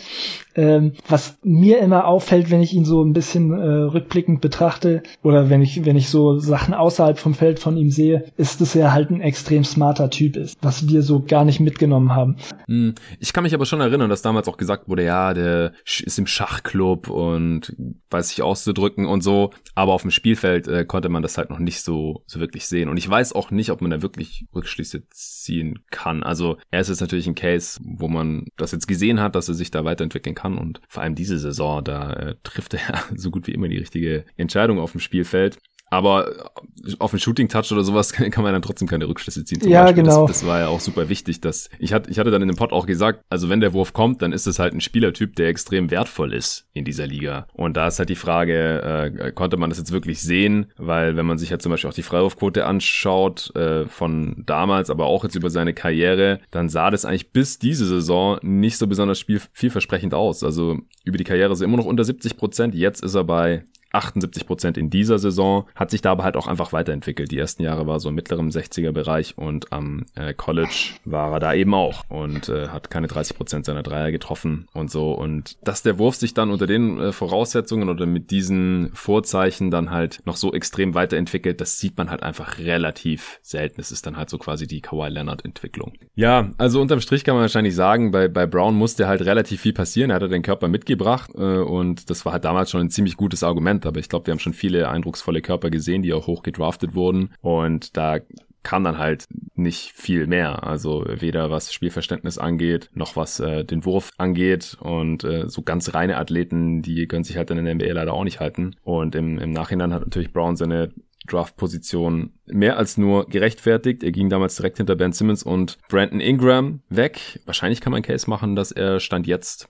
Ähm, was mir immer auffällt, wenn ich ihn so ein bisschen äh, rückblickend betrachte oder wenn ich, wenn ich so Sachen außerhalb vom Feld von ihm sehe, ist, dass er halt ein extrem smarter Typ ist, was wir so gar nicht mitgenommen haben.
Hm, ich kann mich aber schon erinnern, dass damals auch gesagt wurde, ja, der ist im Schachclub und weiß sich auszudrücken und so, aber auf dem Spielfeld äh, konnte man das halt noch nicht so, so wirklich sehen. Und ich weiß auch nicht, ob man da wirklich Rückschlüsse ziehen kann. Also er ist jetzt natürlich ein Case, wo man das jetzt gesehen hat, dass er sich da weiterentwickeln kann kann. Und vor allem diese Saison, da äh, trifft er so gut wie immer die richtige Entscheidung auf dem Spielfeld. Aber auf den Shooting Touch oder sowas kann man dann trotzdem keine Rückschlüsse ziehen.
ja, Beispiel. genau.
Das, das, war ja auch super wichtig, dass ich hatte, ich hatte dann in dem Pod auch gesagt, also wenn der Wurf kommt, dann ist es halt ein Spielertyp, der extrem wertvoll ist in dieser Liga. Und da ist halt die Frage, äh, konnte man das jetzt wirklich sehen? Weil wenn man sich ja halt zum Beispiel auch die Freiwurfquote anschaut äh, von damals, aber auch jetzt über seine Karriere, dann sah das eigentlich bis diese Saison nicht so besonders spiel vielversprechend aus. Also über die Karriere ist er immer noch unter 70 Prozent. Jetzt ist er bei 78 Prozent in dieser Saison, hat sich da halt auch einfach weiterentwickelt. Die ersten Jahre war so im mittleren 60er Bereich und am äh, College war er da eben auch und äh, hat keine 30 Prozent seiner Dreier getroffen und so. Und dass der Wurf sich dann unter den äh, Voraussetzungen oder mit diesen Vorzeichen dann halt noch so extrem weiterentwickelt, das sieht man halt einfach relativ selten. Es ist dann halt so quasi die Kawhi Leonard Entwicklung. Ja, also unterm Strich kann man wahrscheinlich sagen, bei, bei Brown musste halt relativ viel passieren. Er hatte den Körper mitgebracht äh, und das war halt damals schon ein ziemlich gutes Argument aber ich glaube, wir haben schon viele eindrucksvolle Körper gesehen, die auch hoch gedraftet wurden. Und da kam dann halt nicht viel mehr. Also weder was Spielverständnis angeht, noch was äh, den Wurf angeht. Und äh, so ganz reine Athleten, die können sich halt in der NBA leider auch nicht halten. Und im, im Nachhinein hat natürlich Brown seine Draft-Position mehr als nur gerechtfertigt. Er ging damals direkt hinter Ben Simmons und Brandon Ingram weg. Wahrscheinlich kann man Case machen, dass er Stand jetzt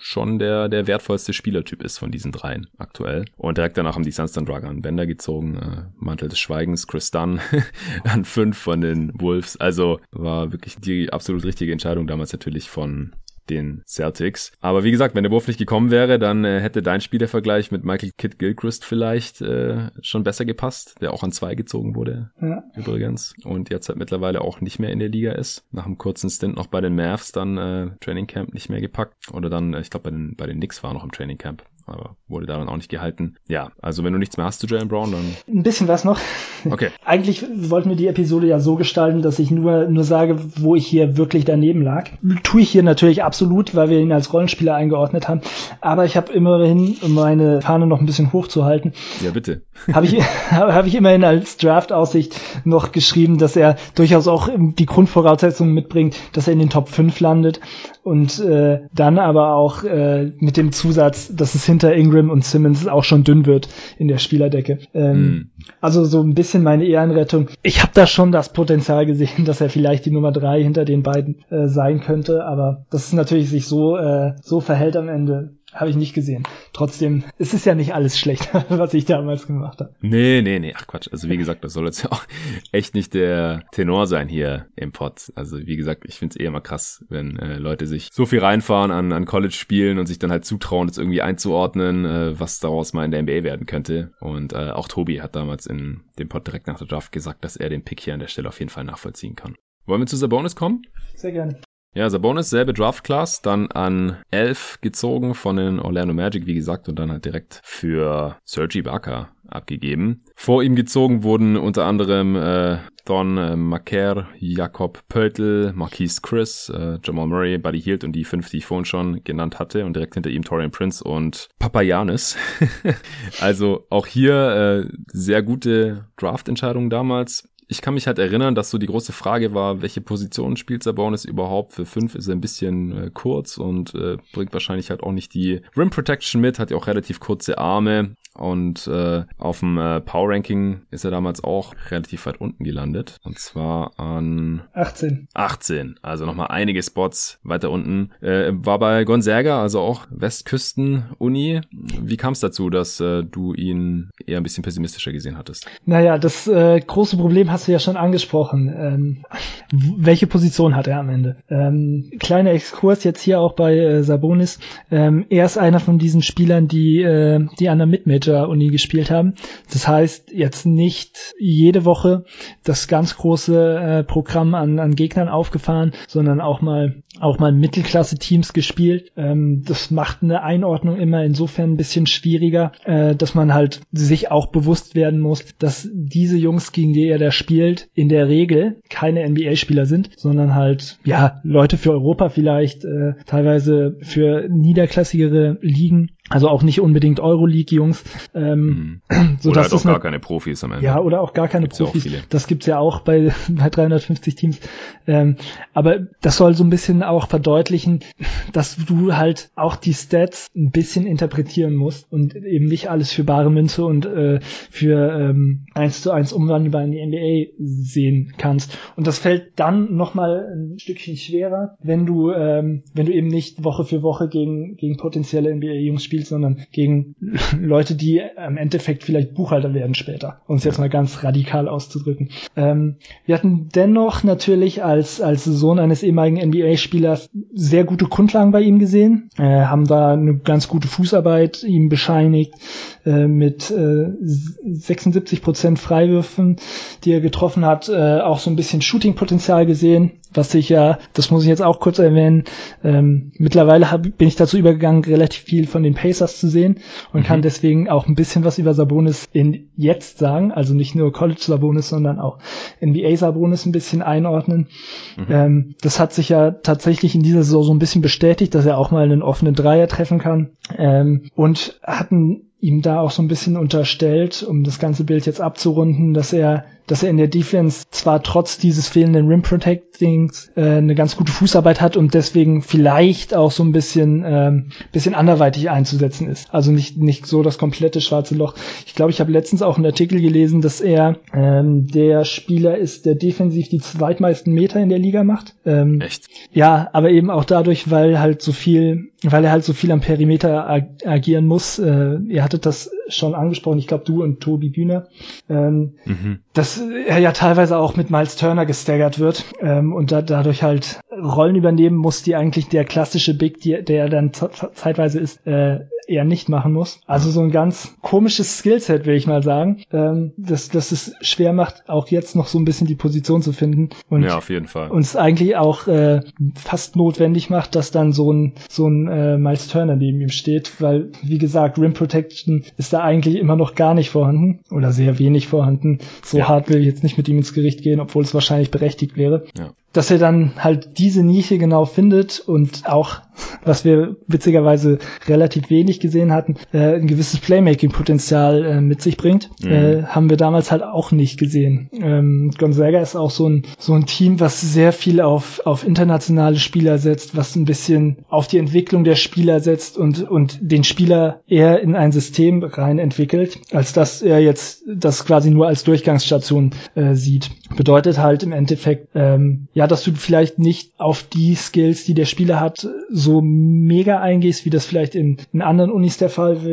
schon der, der wertvollste Spielertyp ist von diesen dreien aktuell. Und direkt danach haben die Suns dann Dragan Bender gezogen, äh, Mantel des Schweigens, Chris Dunn an fünf von den Wolves. Also war wirklich die absolut richtige Entscheidung damals natürlich von den Celtics. Aber wie gesagt, wenn der Wurf nicht gekommen wäre, dann äh, hätte dein Spielervergleich mit Michael Kidd Gilchrist vielleicht äh, schon besser gepasst, der auch an zwei gezogen wurde ja. übrigens und jetzt halt mittlerweile auch nicht mehr in der Liga ist. Nach einem kurzen Stint noch bei den Mavs dann äh, Training Camp nicht mehr gepackt oder dann, äh, ich glaube bei den bei den Knicks war noch im Training Camp aber wurde da dann auch nicht gehalten. Ja, also wenn du nichts mehr hast zu Jalen Brown, dann.
Ein bisschen was noch. Okay. Eigentlich wollten wir die Episode ja so gestalten, dass ich nur, nur sage, wo ich hier wirklich daneben lag. Tue ich hier natürlich absolut, weil wir ihn als Rollenspieler eingeordnet haben. Aber ich habe immerhin, um meine Fahne noch ein bisschen hochzuhalten.
Ja, bitte.
Habe ich, hab ich immerhin als Draft-Aussicht noch geschrieben, dass er durchaus auch die Grundvoraussetzungen mitbringt, dass er in den Top 5 landet und äh, dann aber auch äh, mit dem Zusatz, dass es hinter Ingram und Simmons auch schon dünn wird in der Spielerdecke. Ähm, mm. Also so ein bisschen meine Ehrenrettung. Ich habe da schon das Potenzial gesehen, dass er vielleicht die Nummer drei hinter den beiden äh, sein könnte, aber dass es natürlich sich so äh, so verhält am Ende, habe ich nicht gesehen. Trotzdem, es ist ja nicht alles schlecht, was ich damals gemacht habe.
Nee, nee, nee, ach Quatsch. Also wie gesagt, das soll jetzt ja auch echt nicht der Tenor sein hier im Pod. Also wie gesagt, ich finde es eh immer krass, wenn äh, Leute sich so viel reinfahren an, an College-Spielen und sich dann halt zutrauen, das irgendwie einzuordnen, äh, was daraus mal in der NBA werden könnte. Und äh, auch Tobi hat damals in dem Pod direkt nach der Draft gesagt, dass er den Pick hier an der Stelle auf jeden Fall nachvollziehen kann. Wollen wir zu Sabonis kommen?
Sehr gerne.
Ja, Sabonis, selbe Draft-Class, dann an 11 gezogen von den Orlando Magic, wie gesagt, und dann halt direkt für Sergi Barker abgegeben. Vor ihm gezogen wurden unter anderem äh, Don äh, Macker, Jakob Pöltl, Marquise Chris, äh, Jamal Murray, Buddy Hield und die fünf, die ich vorhin schon genannt hatte und direkt hinter ihm Torian Prince und Papayanis. also auch hier äh, sehr gute Draft-Entscheidungen damals ich kann mich halt erinnern, dass so die große Frage war, welche Position spielt Sabonis überhaupt? Für fünf ist er ein bisschen äh, kurz und äh, bringt wahrscheinlich halt auch nicht die Rim Protection mit, hat ja auch relativ kurze Arme. Und äh, auf dem äh, Power Ranking ist er damals auch relativ weit unten gelandet. Und zwar an
18.
18. Also nochmal einige Spots weiter unten. Äh, war bei Gonzaga, also auch Westküsten-Uni. Wie kam es dazu, dass äh, du ihn eher ein bisschen pessimistischer gesehen hattest?
Naja, das äh, große Problem hast du ja schon angesprochen. Ähm, welche Position hat er am Ende? Ähm, kleiner Exkurs jetzt hier auch bei äh, Sabonis. Ähm, er ist einer von diesen Spielern, die, äh, die an der Midmajor Uni gespielt haben. Das heißt, jetzt nicht jede Woche das ganz große äh, Programm an, an Gegnern aufgefahren, sondern auch mal auch mal Mittelklasse-Teams gespielt. Ähm, das macht eine Einordnung immer insofern ein bisschen schwieriger, äh, dass man halt sich auch bewusst werden muss, dass diese Jungs, gegen die er da spielt, in der Regel keine NBA-Spieler sind, sondern halt ja Leute für Europa vielleicht, äh, teilweise für niederklassigere Ligen also auch nicht unbedingt Euroleague-Jungs. Ähm,
mhm. so oder halt auch gar keine Profis am Ende.
Ja, oder auch gar keine gibt's Profis. Ja das gibt's ja auch bei, bei 350 Teams. Ähm, aber das soll so ein bisschen auch verdeutlichen, dass du halt auch die Stats ein bisschen interpretieren musst und eben nicht alles für bare Münze und äh, für ähm, 1 zu 1 umwandelbar in die NBA sehen kannst. Und das fällt dann nochmal ein Stückchen schwerer, wenn du, ähm, wenn du eben nicht Woche für Woche gegen, gegen potenzielle NBA-Jungs spielst spielt, sondern gegen Leute, die im Endeffekt vielleicht Buchhalter werden später, um es jetzt mal ganz radikal auszudrücken. Ähm, wir hatten dennoch natürlich als, als Sohn eines ehemaligen NBA-Spielers sehr gute Grundlagen bei ihm gesehen, äh, haben da eine ganz gute Fußarbeit ihm bescheinigt, mit äh, 76 Prozent Freiwürfen, die er getroffen hat, äh, auch so ein bisschen Shooting-Potenzial gesehen, was ich ja, das muss ich jetzt auch kurz erwähnen, ähm, mittlerweile hab, bin ich dazu übergegangen, relativ viel von den Pacers zu sehen und mhm. kann deswegen auch ein bisschen was über Sabonis in jetzt sagen, also nicht nur College Sabonis, sondern auch NBA Sabonis ein bisschen einordnen. Mhm. Ähm, das hat sich ja tatsächlich in dieser Saison so ein bisschen bestätigt, dass er auch mal einen offenen Dreier treffen kann ähm, und hatten ihm da auch so ein bisschen unterstellt, um das ganze Bild jetzt abzurunden, dass er dass er in der Defense zwar trotz dieses fehlenden Rim Protectings äh, eine ganz gute Fußarbeit hat und deswegen vielleicht auch so ein bisschen ähm, bisschen anderweitig einzusetzen ist. Also nicht nicht so das komplette schwarze Loch. Ich glaube, ich habe letztens auch einen Artikel gelesen, dass er ähm, der Spieler ist, der defensiv die zweitmeisten Meter in der Liga macht. Ähm,
Echt?
Ja, aber eben auch dadurch, weil halt so viel weil er halt so viel am Perimeter ag agieren muss. Äh, ihr hattet das schon angesprochen, ich glaube du und Tobi Bühner, ähm, mhm. dass er ja teilweise auch mit Miles Turner gestaggert wird ähm, und da, dadurch halt Rollen übernehmen muss, die eigentlich der klassische Big, die, der dann zeitweise ist, äh, eher nicht machen muss. Also so ein ganz komisches Skillset, will ich mal sagen, ähm, dass, dass es schwer macht, auch jetzt noch so ein bisschen die Position zu finden. Und
ja, auf jeden Fall.
Und es eigentlich auch äh, fast notwendig macht, dass dann so ein, so ein äh, Miles Turner neben ihm steht, weil, wie gesagt, Rim Protection ist da eigentlich immer noch gar nicht vorhanden oder sehr wenig vorhanden. So ja. hart will ich jetzt nicht mit ihm ins Gericht gehen, obwohl es wahrscheinlich berechtigt wäre. Ja dass er dann halt diese Nische genau findet und auch, was wir witzigerweise relativ wenig gesehen hatten, äh, ein gewisses Playmaking-Potenzial äh, mit sich bringt, mhm. äh, haben wir damals halt auch nicht gesehen. Ähm, Gonzaga ist auch so ein, so ein Team, was sehr viel auf, auf internationale Spieler setzt, was ein bisschen auf die Entwicklung der Spieler setzt und, und den Spieler eher in ein System rein entwickelt, als dass er jetzt das quasi nur als Durchgangsstation äh, sieht. Bedeutet halt im Endeffekt, ähm, ja, dass du vielleicht nicht auf die Skills, die der Spieler hat, so mega eingehst, wie das vielleicht in, in anderen Unis der Fall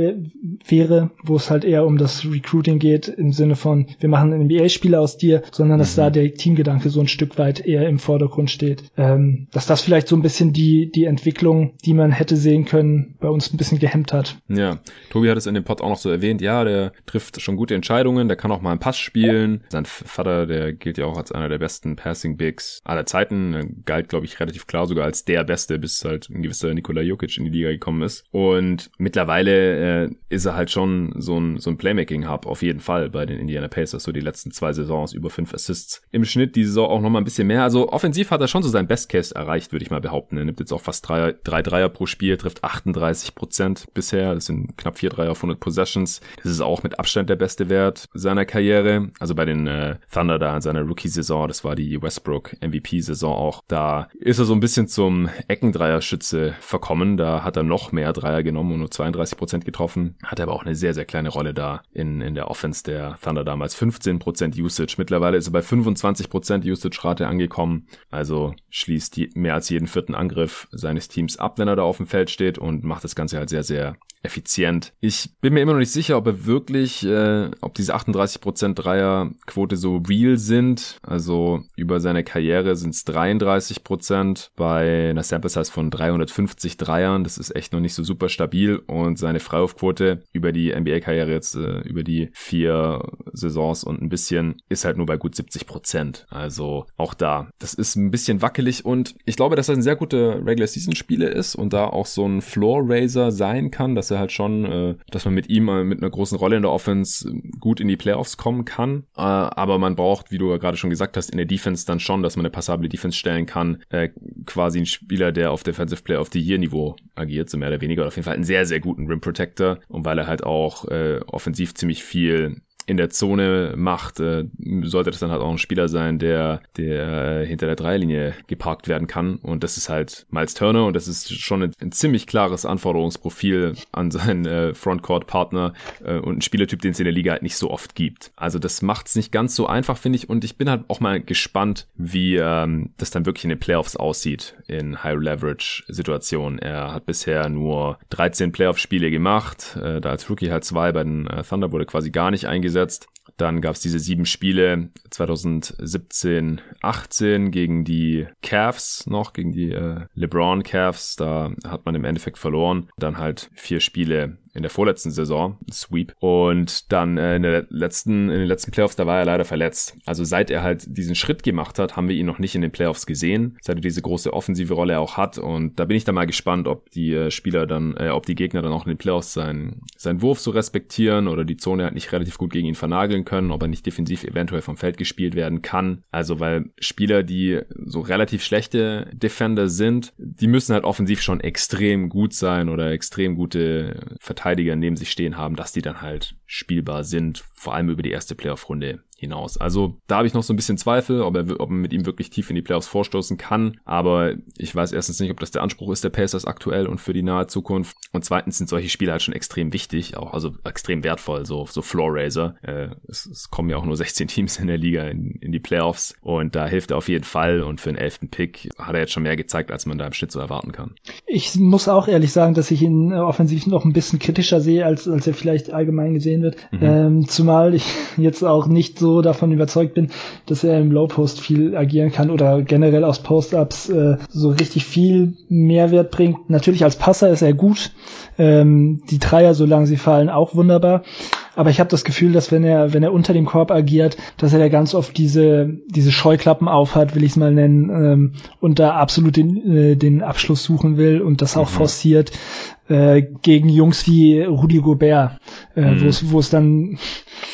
wäre, wo es halt eher um das Recruiting geht, im Sinne von, wir machen einen NBA-Spieler aus dir, sondern dass mhm. da der Teamgedanke so ein Stück weit eher im Vordergrund steht. Ähm, dass das vielleicht so ein bisschen die, die Entwicklung, die man hätte sehen können, bei uns ein bisschen gehemmt hat.
Ja, Tobi hat es in dem Pod auch noch so erwähnt, ja, der trifft schon gute Entscheidungen, der kann auch mal einen Pass spielen. Sein Vater, der gilt ja auch als einer der besten Passing Bigs aller Zeiten. Er galt, glaube ich, relativ klar sogar als der Beste, bis halt ein gewisser Nikola Jokic in die Liga gekommen ist. Und mittlerweile äh, ist er halt schon so ein, so ein Playmaking-Hub auf jeden Fall bei den Indiana Pacers. So die letzten zwei Saisons über fünf Assists. Im Schnitt die Saison auch nochmal ein bisschen mehr. Also offensiv hat er schon so sein Best Case erreicht, würde ich mal behaupten. Er nimmt jetzt auch fast drei, drei Dreier pro Spiel, trifft 38 Prozent bisher. Das sind knapp vier Dreier auf 100 Possessions. Das ist auch mit Abstand der beste Wert seiner Karriere. Also bei den äh, Thunder da in seiner Rookie-Saison, das war die Westbrook MVP-Saison auch. Da ist er so ein bisschen zum Eckendreierschütze verkommen. Da hat er noch mehr Dreier genommen und nur 32 Prozent getroffen. Hat aber auch eine sehr, sehr kleine Rolle da in, in der Offense der Thunder damals. 15 Prozent Usage. Mittlerweile ist er bei 25 Prozent Usage-Rate angekommen. Also schließt die, mehr als jeden vierten Angriff seines Teams ab, wenn er da auf dem Feld steht und macht das Ganze halt sehr, sehr effizient. Ich bin mir immer noch nicht sicher, ob er wirklich, äh, ob diese 38% Dreierquote so real sind. Also über seine Karriere sind es 33% bei einer Sample Size von 350 Dreiern. Das ist echt noch nicht so super stabil. Und seine Freiwurfquote über die NBA-Karriere jetzt, äh, über die vier Saisons und ein bisschen, ist halt nur bei gut 70%. Also auch da. Das ist ein bisschen wackelig und ich glaube, dass er ein sehr guter Regular Season Spieler ist und da auch so ein Floor Raiser sein kann, dass er halt schon, äh, dass man mit ihm äh, mit einer großen Rolle in der Offense gut in die Playoffs kommen kann. Äh, aber man braucht, wie du ja gerade schon gesagt hast, in der Defense dann schon, dass man eine passable Defense stellen kann. Äh, quasi ein Spieler, der auf Defensive Player of the Year Niveau agiert, so mehr oder weniger. Oder auf jeden Fall einen sehr, sehr guten Rim Protector. Und weil er halt auch äh, offensiv ziemlich viel in der Zone macht, äh, sollte das dann halt auch ein Spieler sein, der, der äh, hinter der Dreierlinie geparkt werden kann. Und das ist halt Miles Turner und das ist schon ein, ein ziemlich klares Anforderungsprofil an seinen äh, Frontcourt-Partner äh, und ein Spielertyp, den es in der Liga halt nicht so oft gibt. Also das macht es nicht ganz so einfach, finde ich. Und ich bin halt auch mal gespannt, wie ähm, das dann wirklich in den Playoffs aussieht in High-Leverage-Situationen. Er hat bisher nur 13 Playoff-Spiele gemacht, äh, da als Rookie halt zwei, bei den äh, Thunder wurde quasi gar nicht eingesetzt gesetzt. Dann gab es diese sieben Spiele 2017, 18 gegen die Cavs noch, gegen die äh, LeBron Cavs. Da hat man im Endeffekt verloren. Dann halt vier Spiele in der vorletzten Saison, Sweep. Und dann äh, in, der letzten, in den letzten Playoffs, da war er leider verletzt. Also seit er halt diesen Schritt gemacht hat, haben wir ihn noch nicht in den Playoffs gesehen, seit er diese große offensive Rolle auch hat. Und da bin ich dann mal gespannt, ob die äh, Spieler dann, äh, ob die Gegner dann auch in den Playoffs seinen, seinen Wurf so respektieren oder die Zone halt nicht relativ gut gegen ihn vernageln können, ob er nicht defensiv eventuell vom Feld gespielt werden kann. Also weil Spieler, die so relativ schlechte Defender sind, die müssen halt offensiv schon extrem gut sein oder extrem gute Verteidiger Verteidiger neben sich stehen haben, dass die dann halt spielbar sind, vor allem über die erste Playoff-Runde hinaus. Also da habe ich noch so ein bisschen Zweifel, ob er, ob man mit ihm wirklich tief in die Playoffs vorstoßen kann. Aber ich weiß erstens nicht, ob das der Anspruch ist der Pacers aktuell und für die nahe Zukunft. Und zweitens sind solche Spiele halt schon extrem wichtig, auch also extrem wertvoll, so, so Floor Raiser. Äh, es, es, kommen ja auch nur 16 Teams in der Liga in, in die Playoffs und da hilft er auf jeden Fall. Und für den elften Pick hat er jetzt schon mehr gezeigt, als man da im Schnitt so erwarten kann.
Ich muss auch ehrlich sagen, dass ich ihn offensiv noch ein bisschen kritischer sehe, als, als er vielleicht allgemein gesehen wird. Mhm. Ähm, zumal ich jetzt auch nicht so davon überzeugt bin, dass er im Low Post viel agieren kann oder generell aus Post-Ups äh, so richtig viel Mehrwert bringt. Natürlich als Passer ist er gut. Ähm, die Dreier, solange sie fallen, auch wunderbar. Aber ich habe das Gefühl, dass wenn er, wenn er unter dem Korb agiert, dass er da ganz oft diese, diese Scheuklappen aufhat, will ich es mal nennen, ähm, und da absolut den, äh, den Abschluss suchen will und das auch mhm. forciert äh, gegen Jungs wie Rudi Gobert, äh, mhm. wo es dann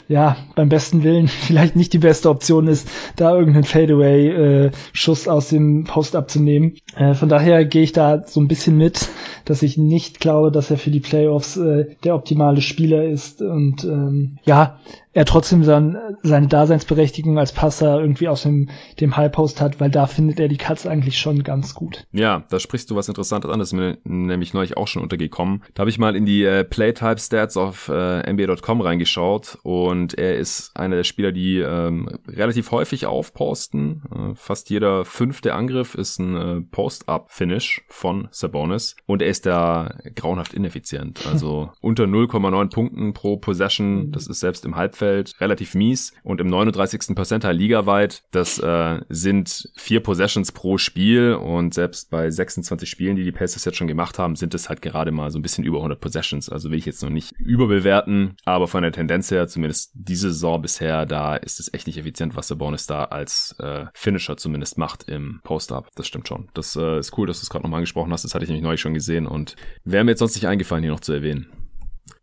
ja beim besten Willen vielleicht nicht die beste Option ist, da irgendeinen Fadeaway-Schuss äh, aus dem Post abzunehmen. Äh, von daher gehe ich da so ein bisschen mit, dass ich nicht glaube, dass er für die Playoffs äh, der optimale Spieler ist und ähm, ja, er trotzdem sein, seine Daseinsberechtigung als Passer irgendwie aus dem, dem High Post hat, weil da findet er die Cuts eigentlich schon ganz gut.
Ja, da sprichst du was Interessantes an, das ist mir nämlich neulich auch schon untergekommen. Da habe ich mal in die äh, Playtype Stats auf äh, NBA.com reingeschaut und er ist einer der Spieler, die ähm, relativ häufig aufposten. Äh, fast jeder fünfte Angriff ist ein äh, Post-Up-Finish von Sabonis und er ist da grauenhaft ineffizient. Also unter 0,9 Punkten pro Possession, das ist selbst im Halbfeld relativ mies und im 39. Percentile ligaweit. Das äh, sind vier Possessions pro Spiel und selbst bei 26 Spielen, die die Pacers jetzt schon gemacht haben, sind es halt gerade mal so ein bisschen über 100 Possessions. Also will ich jetzt noch nicht überbewerten, aber von der Tendenz her, zumindest diese Saison bisher, da ist es echt nicht effizient, was der Bonus da als äh, Finisher zumindest macht im Post-Up. Das stimmt schon. Das äh, ist cool, dass du es gerade nochmal angesprochen hast. Das hatte ich nämlich neulich schon gesehen und wäre mir jetzt sonst nicht eingefallen, hier noch zu erwähnen.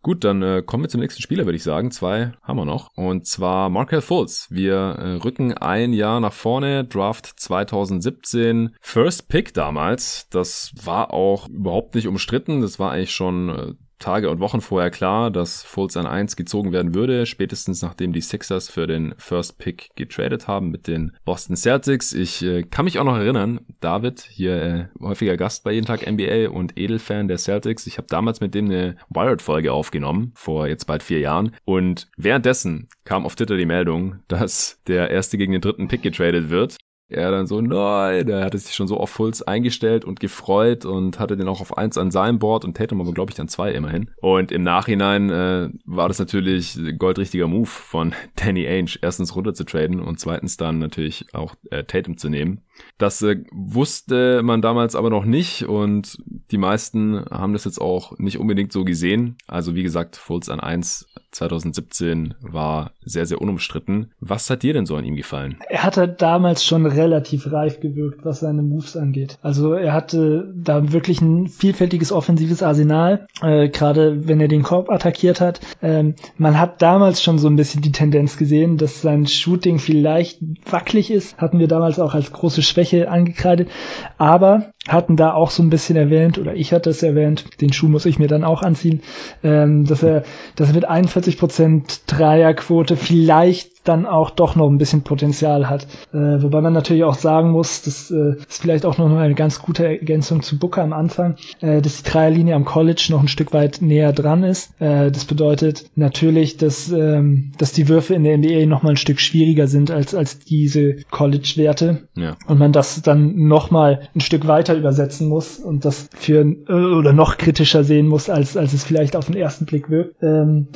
Gut, dann äh, kommen wir zum nächsten Spieler, würde ich sagen. Zwei haben wir noch. Und zwar Markel Fultz. Wir äh, rücken ein Jahr nach vorne. Draft 2017. First Pick damals. Das war auch überhaupt nicht umstritten. Das war eigentlich schon äh, Tage und Wochen vorher klar, dass Fultz an 1 gezogen werden würde, spätestens nachdem die Sixers für den First Pick getradet haben mit den Boston Celtics. Ich äh, kann mich auch noch erinnern, David, hier äh, häufiger Gast bei Jeden Tag NBA und Edelfan der Celtics. Ich habe damals mit dem eine Wired-Folge aufgenommen, vor jetzt bald vier Jahren. Und währenddessen kam auf Twitter die Meldung, dass der erste gegen den dritten Pick getradet wird er dann so, nein, er hatte sich schon so auf Fulls eingestellt und gefreut und hatte den auch auf eins an seinem Board und Tatum aber, glaube ich, dann zwei immerhin. Und im Nachhinein äh, war das natürlich goldrichtiger Move von Danny Ainge, erstens runter zu traden und zweitens dann natürlich auch äh, Tatum zu nehmen. Das äh, wusste man damals aber noch nicht und die meisten haben das jetzt auch nicht unbedingt so gesehen. Also wie gesagt, Fultz an 1 2017 war sehr, sehr unumstritten. Was hat dir denn so an ihm gefallen?
Er hatte damals schon relativ reif gewirkt, was seine Moves angeht. Also er hatte da wirklich ein vielfältiges offensives Arsenal, äh, gerade wenn er den Korb attackiert hat. Ähm, man hat damals schon so ein bisschen die Tendenz gesehen, dass sein Shooting vielleicht wackelig ist. Hatten wir damals auch als große Schwäche angekreidet. Aber hatten da auch so ein bisschen erwähnt, oder ich hatte es erwähnt, den Schuh muss ich mir dann auch anziehen, ähm, dass er, dass er mit 41% Dreierquote vielleicht dann auch doch noch ein bisschen Potenzial hat. Äh, wobei man natürlich auch sagen muss, das äh, ist vielleicht auch noch eine ganz gute Ergänzung zu Booker am Anfang, äh, dass die Dreierlinie am College noch ein Stück weit näher dran ist. Äh, das bedeutet natürlich, dass, ähm, dass die Würfe in der NBA noch mal ein Stück schwieriger sind als, als diese College-Werte. Ja. Und man das dann noch mal ein Stück weiter übersetzen muss und das für oder noch kritischer sehen muss, als, als es vielleicht auf den ersten Blick wirkt. Ähm,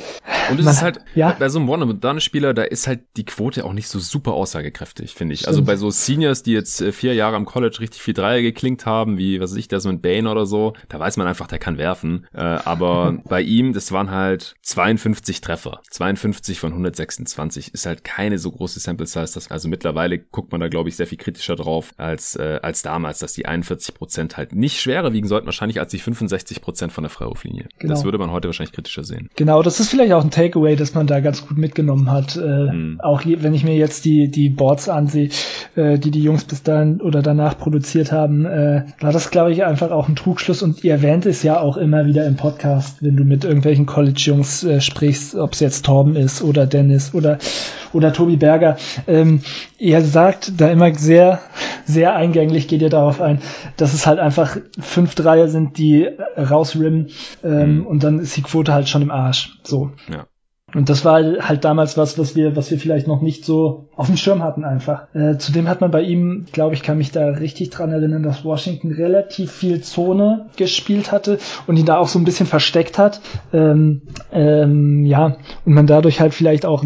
und es man, ist halt, ja? bei so einem One-and-Done-Spieler, da ist halt die Quote auch nicht so super aussagekräftig, finde ich. Also Stimmt. Also bei so Seniors, die jetzt äh, vier Jahre am College richtig viel Dreier geklingt haben, wie, was weiß ich, der so ein Bane oder so, da weiß man einfach, der kann werfen. Äh, aber bei ihm, das waren halt 52 Treffer. 52 von 126 ist halt keine so große Sample Size. Das, also mittlerweile guckt man da, glaube ich, sehr viel kritischer drauf als, äh, als damals, dass die 41 Prozent halt nicht schwerer wiegen sollten, wahrscheinlich als die 65 Prozent von der Freiwurflinie. Genau. Das würde man heute wahrscheinlich kritischer sehen.
Genau, das ist vielleicht auch ein Takeaway, das man da ganz gut mitgenommen hat. Äh, mhm. Auch je, wenn ich mir jetzt die, die Boards ansehe, äh, die die Jungs bis dahin oder danach produziert haben, äh, war das, glaube ich, einfach auch ein Trugschluss. Und ihr erwähnt es ja auch immer wieder im Podcast, wenn du mit irgendwelchen College-Jungs äh, sprichst, ob es jetzt Torben ist oder Dennis oder, oder Tobi Berger. Ähm, ihr sagt da immer sehr, sehr eingänglich, geht ihr darauf ein, dass es halt einfach fünf Dreier sind, die rausrimmen ähm, mhm. und dann ist die Quote halt schon im Arsch. So. Ja. Und das war halt damals was, was wir, was wir vielleicht noch nicht so auf dem Schirm hatten einfach. Äh, zudem hat man bei ihm, glaube ich, kann mich da richtig dran erinnern, dass Washington relativ viel Zone gespielt hatte und ihn da auch so ein bisschen versteckt hat. Ähm, ähm, ja, und man dadurch halt vielleicht auch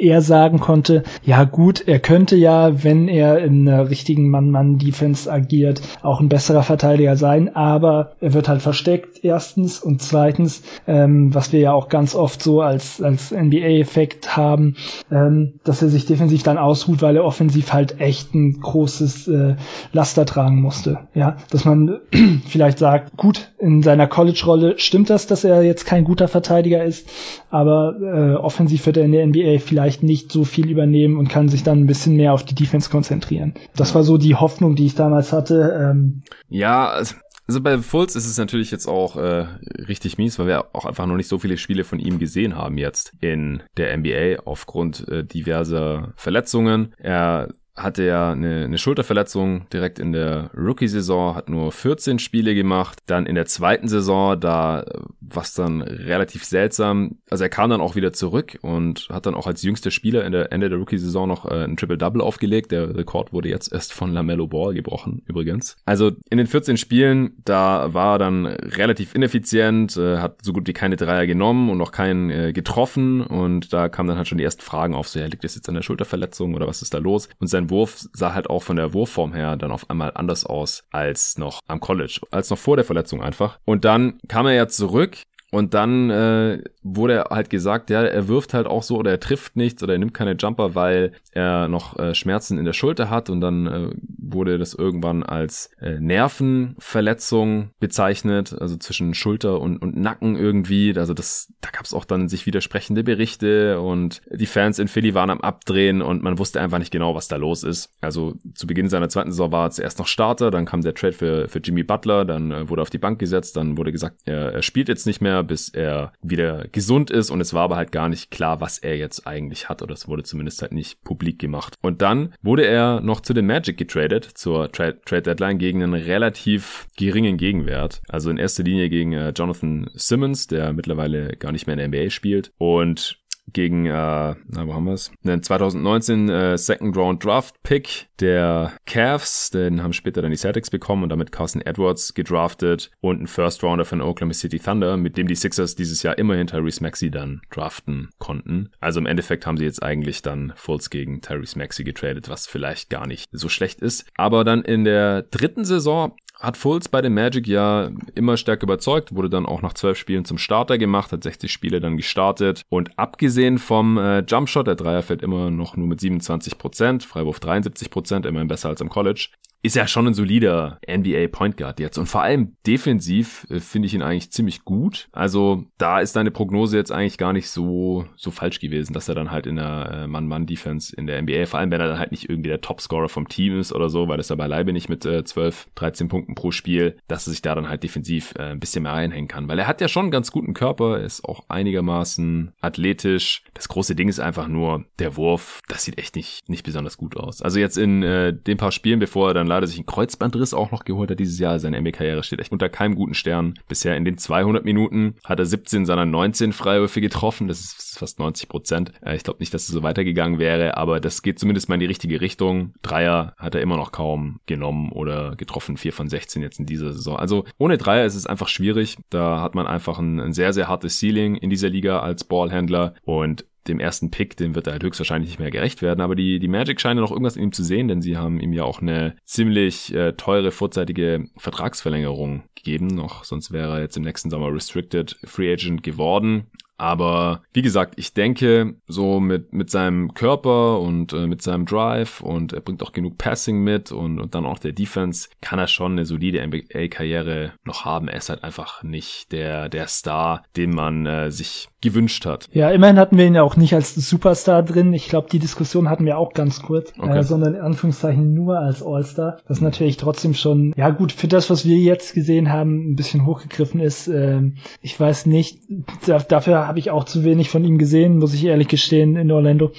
er sagen konnte, ja gut, er könnte ja, wenn er in einer richtigen Mann-Mann-Defense agiert, auch ein besserer Verteidiger sein, aber er wird halt versteckt, erstens, und zweitens, ähm, was wir ja auch ganz oft so als, als NBA-Effekt haben, ähm, dass er sich defensiv dann ausruht, weil er offensiv halt echt ein großes äh, Laster tragen musste. Ja, dass man vielleicht sagt, gut, in seiner College-Rolle stimmt das, dass er jetzt kein guter Verteidiger ist, aber äh, offensiv wird er in der NBA vielleicht vielleicht nicht so viel übernehmen und kann sich dann ein bisschen mehr auf die Defense konzentrieren. Das war so die Hoffnung, die ich damals hatte. Ähm
ja, also also bei Fultz ist es natürlich jetzt auch äh, richtig mies, weil wir auch einfach noch nicht so viele Spiele von ihm gesehen haben jetzt in der NBA aufgrund äh, diverser Verletzungen. Er hatte ja eine, eine Schulterverletzung direkt in der Rookie-Saison, hat nur 14 Spiele gemacht. Dann in der zweiten Saison, da was dann relativ seltsam. Also er kam dann auch wieder zurück und hat dann auch als jüngster Spieler in der Ende der Rookie-Saison noch äh, ein Triple-Double aufgelegt. Der Rekord wurde jetzt erst von LaMelo Ball gebrochen, übrigens. Also in den 14 Spielen, da war er dann relativ ineffizient, äh, hat so gut wie keine Dreier genommen und noch keinen äh, getroffen. Und da kamen dann halt schon die ersten Fragen auf, so ja, liegt das jetzt an der Schulterverletzung oder was ist da los? Und sein Wurf sah halt auch von der Wurfform her dann auf einmal anders aus als noch am College, als noch vor der Verletzung einfach. Und dann kam er ja zurück und dann äh, wurde halt gesagt, ja, er wirft halt auch so oder er trifft nichts oder er nimmt keine Jumper, weil er noch äh, Schmerzen in der Schulter hat und dann äh, wurde das irgendwann als äh, Nervenverletzung bezeichnet, also zwischen Schulter und, und Nacken irgendwie. Also das, da gab es auch dann sich widersprechende Berichte und die Fans in Philly waren am Abdrehen und man wusste einfach nicht genau, was da los ist. Also zu Beginn seiner zweiten Saison war er zuerst noch Starter, dann kam der Trade für, für Jimmy Butler, dann äh, wurde auf die Bank gesetzt, dann wurde gesagt, er, er spielt jetzt nicht mehr, bis er wieder gesund ist und es war aber halt gar nicht klar, was er jetzt eigentlich hat oder es wurde zumindest halt nicht publik gemacht. Und dann wurde er noch zu den Magic getradet zur Tra Trade Deadline gegen einen relativ geringen Gegenwert. Also in erster Linie gegen äh, Jonathan Simmons, der mittlerweile gar nicht mehr in der NBA spielt und gegen, äh, na, wo haben wir es? Einen 2019 äh, Second Round Draft Pick der Cavs, den haben später dann die Celtics bekommen und damit Carson Edwards gedraftet und ein First Rounder von Oklahoma City Thunder, mit dem die Sixers dieses Jahr immerhin Tyrese Maxey dann draften konnten. Also im Endeffekt haben sie jetzt eigentlich dann Fultz gegen Tyrese Maxey getradet, was vielleicht gar nicht so schlecht ist. Aber dann in der dritten Saison hat Fultz bei den Magic ja immer stärker überzeugt, wurde dann auch nach zwölf Spielen zum Starter gemacht, hat 60 Spiele dann gestartet. Und abgesehen vom äh, Jumpshot, der Dreier fällt immer noch nur mit 27%, Prozent, Freiwurf 73%, Prozent, immerhin besser als im College, ist ja schon ein solider NBA Point Guard jetzt. Und vor allem defensiv äh, finde ich ihn eigentlich ziemlich gut. Also da ist deine Prognose jetzt eigentlich gar nicht so, so falsch gewesen, dass er dann halt in der äh, Mann-Mann-Defense in der NBA, vor allem wenn er dann halt nicht irgendwie der Topscorer vom Team ist oder so, weil das er beileibe nicht mit äh, 12, 13 Punkten pro Spiel, dass er sich da dann halt defensiv äh, ein bisschen mehr reinhängen kann. Weil er hat ja schon einen ganz guten Körper, ist auch einigermaßen athletisch. Das große Ding ist einfach nur der Wurf. Das sieht echt nicht, nicht besonders gut aus. Also jetzt in äh, den paar Spielen, bevor er dann leider sich einen Kreuzbandriss auch noch geholt hat dieses Jahr. Seine NBA-Karriere steht echt unter keinem guten Stern. Bisher in den 200 Minuten hat er 17 seiner 19 Freiwürfe getroffen. Das ist fast 90 Prozent. Äh, ich glaube nicht, dass es so weitergegangen wäre, aber das geht zumindest mal in die richtige Richtung. Dreier hat er immer noch kaum genommen oder getroffen. 4 von 16 jetzt in dieser Saison. Also ohne Dreier ist es einfach schwierig. Da hat man einfach ein, ein sehr, sehr hartes Ceiling in dieser Liga als Ballhändler und dem ersten Pick, dem wird er halt höchstwahrscheinlich nicht mehr gerecht werden. Aber die, die Magic scheinen noch irgendwas in ihm zu sehen, denn sie haben ihm ja auch eine ziemlich äh, teure vorzeitige Vertragsverlängerung gegeben. Noch sonst wäre er jetzt im nächsten Sommer Restricted Free Agent geworden. Aber wie gesagt, ich denke, so mit, mit seinem Körper und äh, mit seinem Drive und er bringt auch genug Passing mit und, und dann auch der Defense, kann er schon eine solide NBA-Karriere noch haben. Er ist halt einfach nicht der, der Star, den man äh, sich gewünscht hat.
Ja, immerhin hatten wir ihn ja auch nicht als Superstar drin. Ich glaube, die Diskussion hatten wir auch ganz kurz, okay. äh, sondern in Anführungszeichen nur als All-Star. Das natürlich trotzdem schon, ja gut, für das, was wir jetzt gesehen haben, ein bisschen hochgegriffen ist. Ähm, ich weiß nicht, dafür habe ich auch zu wenig von ihm gesehen, muss ich ehrlich gestehen, in Orlando,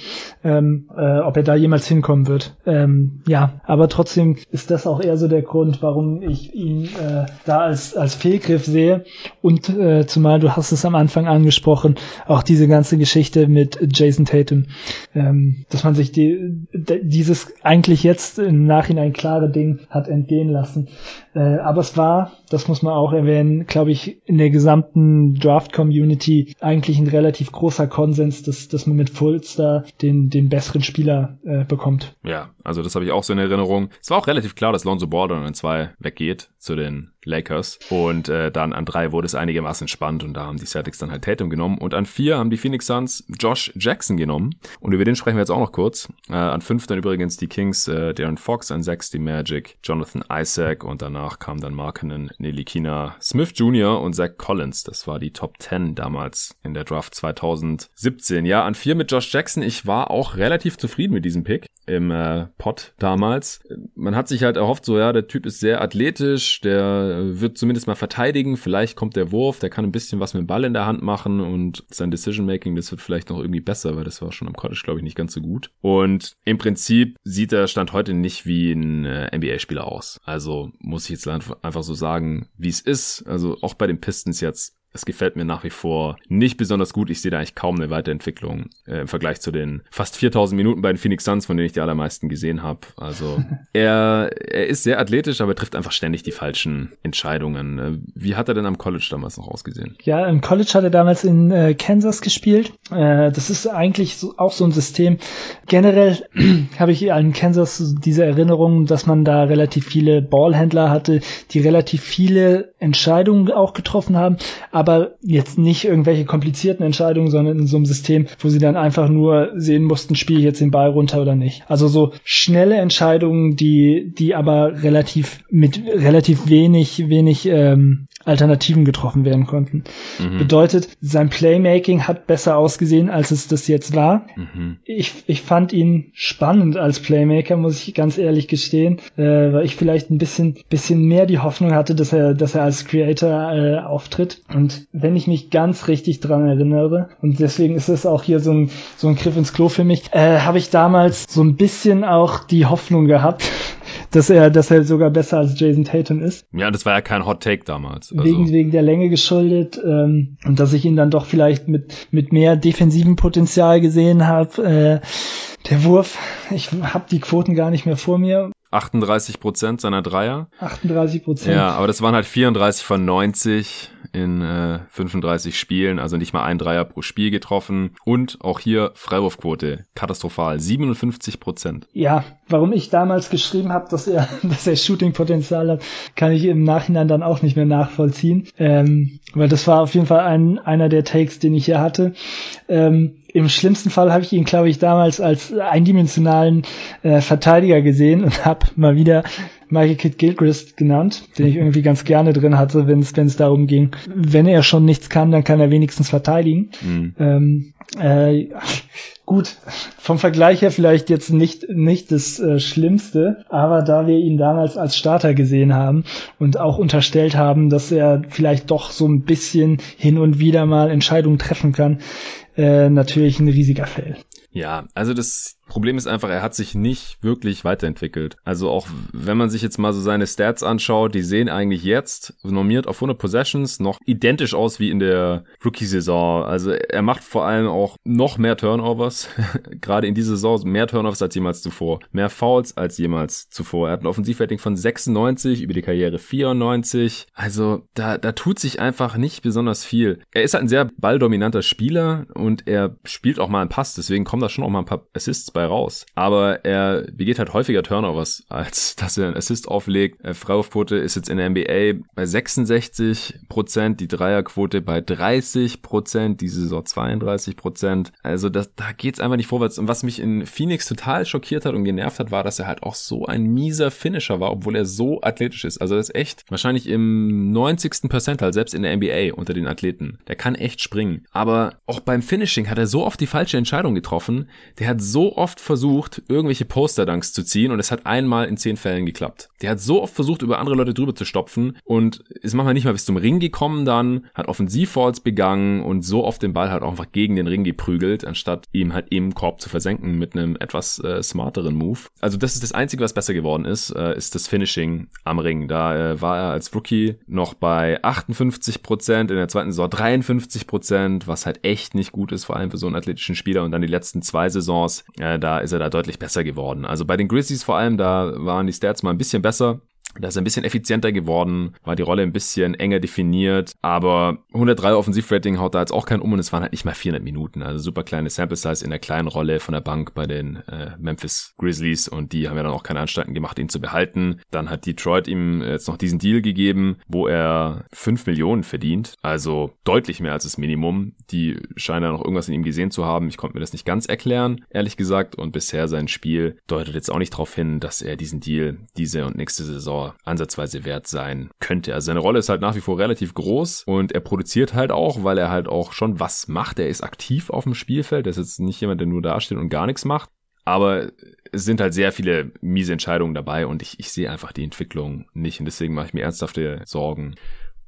ähm, äh, ob er da jemals hinkommen wird. Ähm, ja, aber trotzdem ist das auch eher so der Grund, warum ich ihn äh, da als, als Fehlgriff sehe. Und äh, zumal du hast es am Anfang angesprochen, auch diese ganze Geschichte mit Jason Tatum, ähm, dass man sich die, dieses eigentlich jetzt im Nachhinein klare Ding hat entgehen lassen. Äh, aber es war, das muss man auch erwähnen, glaube ich, in der gesamten Draft-Community eigentlich ein relativ großer Konsens, dass, dass man mit Fulster den, den besseren Spieler äh, bekommt.
Ja, also das habe ich auch so in Erinnerung. Es war auch relativ klar, dass Lonzo Ball dann in zwei weggeht zu den Lakers. Und äh, dann an drei wurde es einigermaßen spannend und da haben die Celtics dann halt Tatum genommen. Und an vier haben die Phoenix Suns Josh Jackson genommen. Und über den sprechen wir jetzt auch noch kurz. Äh, an fünf dann übrigens die Kings, äh, Darren Fox, an sechs die Magic, Jonathan Isaac und danach kam dann Markenen, Nelikina Smith Jr. und Zach Collins. Das war die Top 10 damals in der Draft 2017. Ja, an vier mit Josh Jackson. Ich war auch relativ zufrieden mit diesem Pick im äh, Pot damals. Man hat sich halt erhofft, so ja, der Typ ist sehr athletisch, der wird zumindest mal verteidigen, vielleicht kommt der Wurf, der kann ein bisschen was mit dem Ball in der Hand machen und sein Decision Making, das wird vielleicht noch irgendwie besser, weil das war schon am College, glaube ich, nicht ganz so gut. Und im Prinzip sieht der Stand heute nicht wie ein äh, NBA-Spieler aus. Also muss ich jetzt einfach so sagen, wie es ist. Also auch bei den Pistons jetzt es gefällt mir nach wie vor nicht besonders gut. Ich sehe da eigentlich kaum eine Weiterentwicklung äh, im Vergleich zu den fast 4000 Minuten bei den Phoenix Suns, von denen ich die allermeisten gesehen habe. Also er, er ist sehr athletisch, aber er trifft einfach ständig die falschen Entscheidungen. Äh, wie hat er denn am College damals noch ausgesehen?
Ja, im College hat er damals in äh, Kansas gespielt. Äh, das ist eigentlich so, auch so ein System. Generell habe ich an Kansas diese Erinnerung, dass man da relativ viele Ballhändler hatte, die relativ viele Entscheidungen auch getroffen haben aber jetzt nicht irgendwelche komplizierten Entscheidungen, sondern in so einem System, wo sie dann einfach nur sehen mussten, spiele ich jetzt den Ball runter oder nicht. Also so schnelle Entscheidungen, die, die aber relativ mit relativ wenig, wenig ähm, Alternativen getroffen werden konnten. Mhm. Bedeutet, sein Playmaking hat besser ausgesehen, als es das jetzt war. Mhm. Ich, ich fand ihn spannend als Playmaker, muss ich ganz ehrlich gestehen, äh, weil ich vielleicht ein bisschen, bisschen mehr die Hoffnung hatte, dass er, dass er als Creator äh, auftritt. Und wenn ich mich ganz richtig dran erinnere, und deswegen ist es auch hier so ein, so ein Griff ins Klo für mich, äh, habe ich damals so ein bisschen auch die Hoffnung gehabt, dass er, dass er sogar besser als Jason Tatum ist.
Ja, das war ja kein Hot Take damals.
Also. Wegen, wegen der Länge geschuldet ähm, und dass ich ihn dann doch vielleicht mit, mit mehr defensiven Potenzial gesehen habe. Äh, der Wurf, ich habe die Quoten gar nicht mehr vor mir.
38 Prozent seiner Dreier.
38 Prozent.
Ja, aber das waren halt 34 von 90 in äh, 35 Spielen, also nicht mal ein Dreier pro Spiel getroffen. Und auch hier Freiwurfquote katastrophal, 57 Prozent.
Ja, warum ich damals geschrieben habe, dass er, dass er Shooting-Potenzial hat, kann ich im Nachhinein dann auch nicht mehr nachvollziehen. Ähm, weil das war auf jeden Fall ein, einer der Takes, den ich hier hatte. Ähm, im schlimmsten Fall habe ich ihn, glaube ich, damals als eindimensionalen äh, Verteidiger gesehen und habe mal wieder Michael Kidd Gilchrist genannt, den ich irgendwie ganz gerne drin hatte, wenn es darum ging, wenn er schon nichts kann, dann kann er wenigstens verteidigen. Mhm. Ähm, äh, gut, vom Vergleich her vielleicht jetzt nicht, nicht das äh, Schlimmste, aber da wir ihn damals als Starter gesehen haben und auch unterstellt haben, dass er vielleicht doch so ein bisschen hin und wieder mal Entscheidungen treffen kann, äh, natürlich ein riesiger Fail.
Ja, also das Problem ist einfach, er hat sich nicht wirklich weiterentwickelt. Also auch wenn man sich jetzt mal so seine Stats anschaut, die sehen eigentlich jetzt normiert auf 100 Possessions noch identisch aus wie in der Rookie-Saison. Also er macht vor allem auch noch mehr Turnover Turnovers, gerade in dieser Saison mehr Turnovers als jemals zuvor, mehr Fouls als jemals zuvor. Er hat ein Offensivrating von 96, über die Karriere 94. Also da, da tut sich einfach nicht besonders viel. Er ist halt ein sehr balldominanter Spieler und er spielt auch mal einen Pass, deswegen kommen da schon auch mal ein paar Assists bei raus. Aber er begeht halt häufiger Turnovers, als dass er einen Assist auflegt. Äh, Freiwurfquote ist jetzt in der NBA bei 66 Prozent, die Dreierquote bei 30 Prozent, diese Saison 32 Prozent. Also das, da geht's einfach nicht vorwärts. Und was mich in Phoenix total schockiert hat und genervt hat, war, dass er halt auch so ein mieser Finisher war, obwohl er so athletisch ist. Also das ist echt wahrscheinlich im 90. Percentile, selbst in der NBA unter den Athleten. Der kann echt springen. Aber auch beim Finishing hat er so oft die falsche Entscheidung getroffen. Der hat so oft versucht, irgendwelche Poster-Dunks zu ziehen und es hat einmal in zehn Fällen geklappt. Der hat so oft versucht, über andere Leute drüber zu stopfen und ist manchmal nicht mal bis zum Ring gekommen dann, hat Offensivfalls begangen und so oft den Ball halt auch einfach gegen den Ring geprügelt, anstatt ihm halt im Korb zu versenken mit einem etwas äh, smarteren Move. Also das ist das Einzige, was besser geworden ist, äh, ist das Finishing am Ring. Da äh, war er als Rookie noch bei 58 Prozent, in der zweiten Saison 53 Prozent, was halt echt nicht gut ist, vor allem für so einen athletischen Spieler. Und dann die letzten zwei Saisons, äh, da ist er da deutlich besser geworden. Also bei den Grizzlies vor allem, da waren die Stats mal ein bisschen besser. Da ist er ein bisschen effizienter geworden, war die Rolle ein bisschen enger definiert, aber 103 Offensivrating haut da jetzt auch keinen um und es waren halt nicht mal 400 Minuten. Also super kleine Sample Size in der kleinen Rolle von der Bank bei den äh, Memphis Grizzlies und die haben ja dann auch keine Anstalten gemacht, ihn zu behalten. Dann hat Detroit ihm jetzt noch diesen Deal gegeben, wo er 5 Millionen verdient, also deutlich mehr als das Minimum. Die scheinen ja noch irgendwas in ihm gesehen zu haben. Ich konnte mir das nicht ganz erklären, ehrlich gesagt, und bisher sein Spiel deutet jetzt auch nicht darauf hin, dass er diesen Deal diese und nächste Saison ansatzweise wert sein könnte. Also seine Rolle ist halt nach wie vor relativ groß und er produziert halt auch, weil er halt auch schon was macht. Er ist aktiv auf dem Spielfeld. Er ist jetzt nicht jemand, der nur dasteht und gar nichts macht. Aber es sind halt sehr viele miese Entscheidungen dabei und ich, ich sehe einfach die Entwicklung nicht und deswegen mache ich mir ernsthafte Sorgen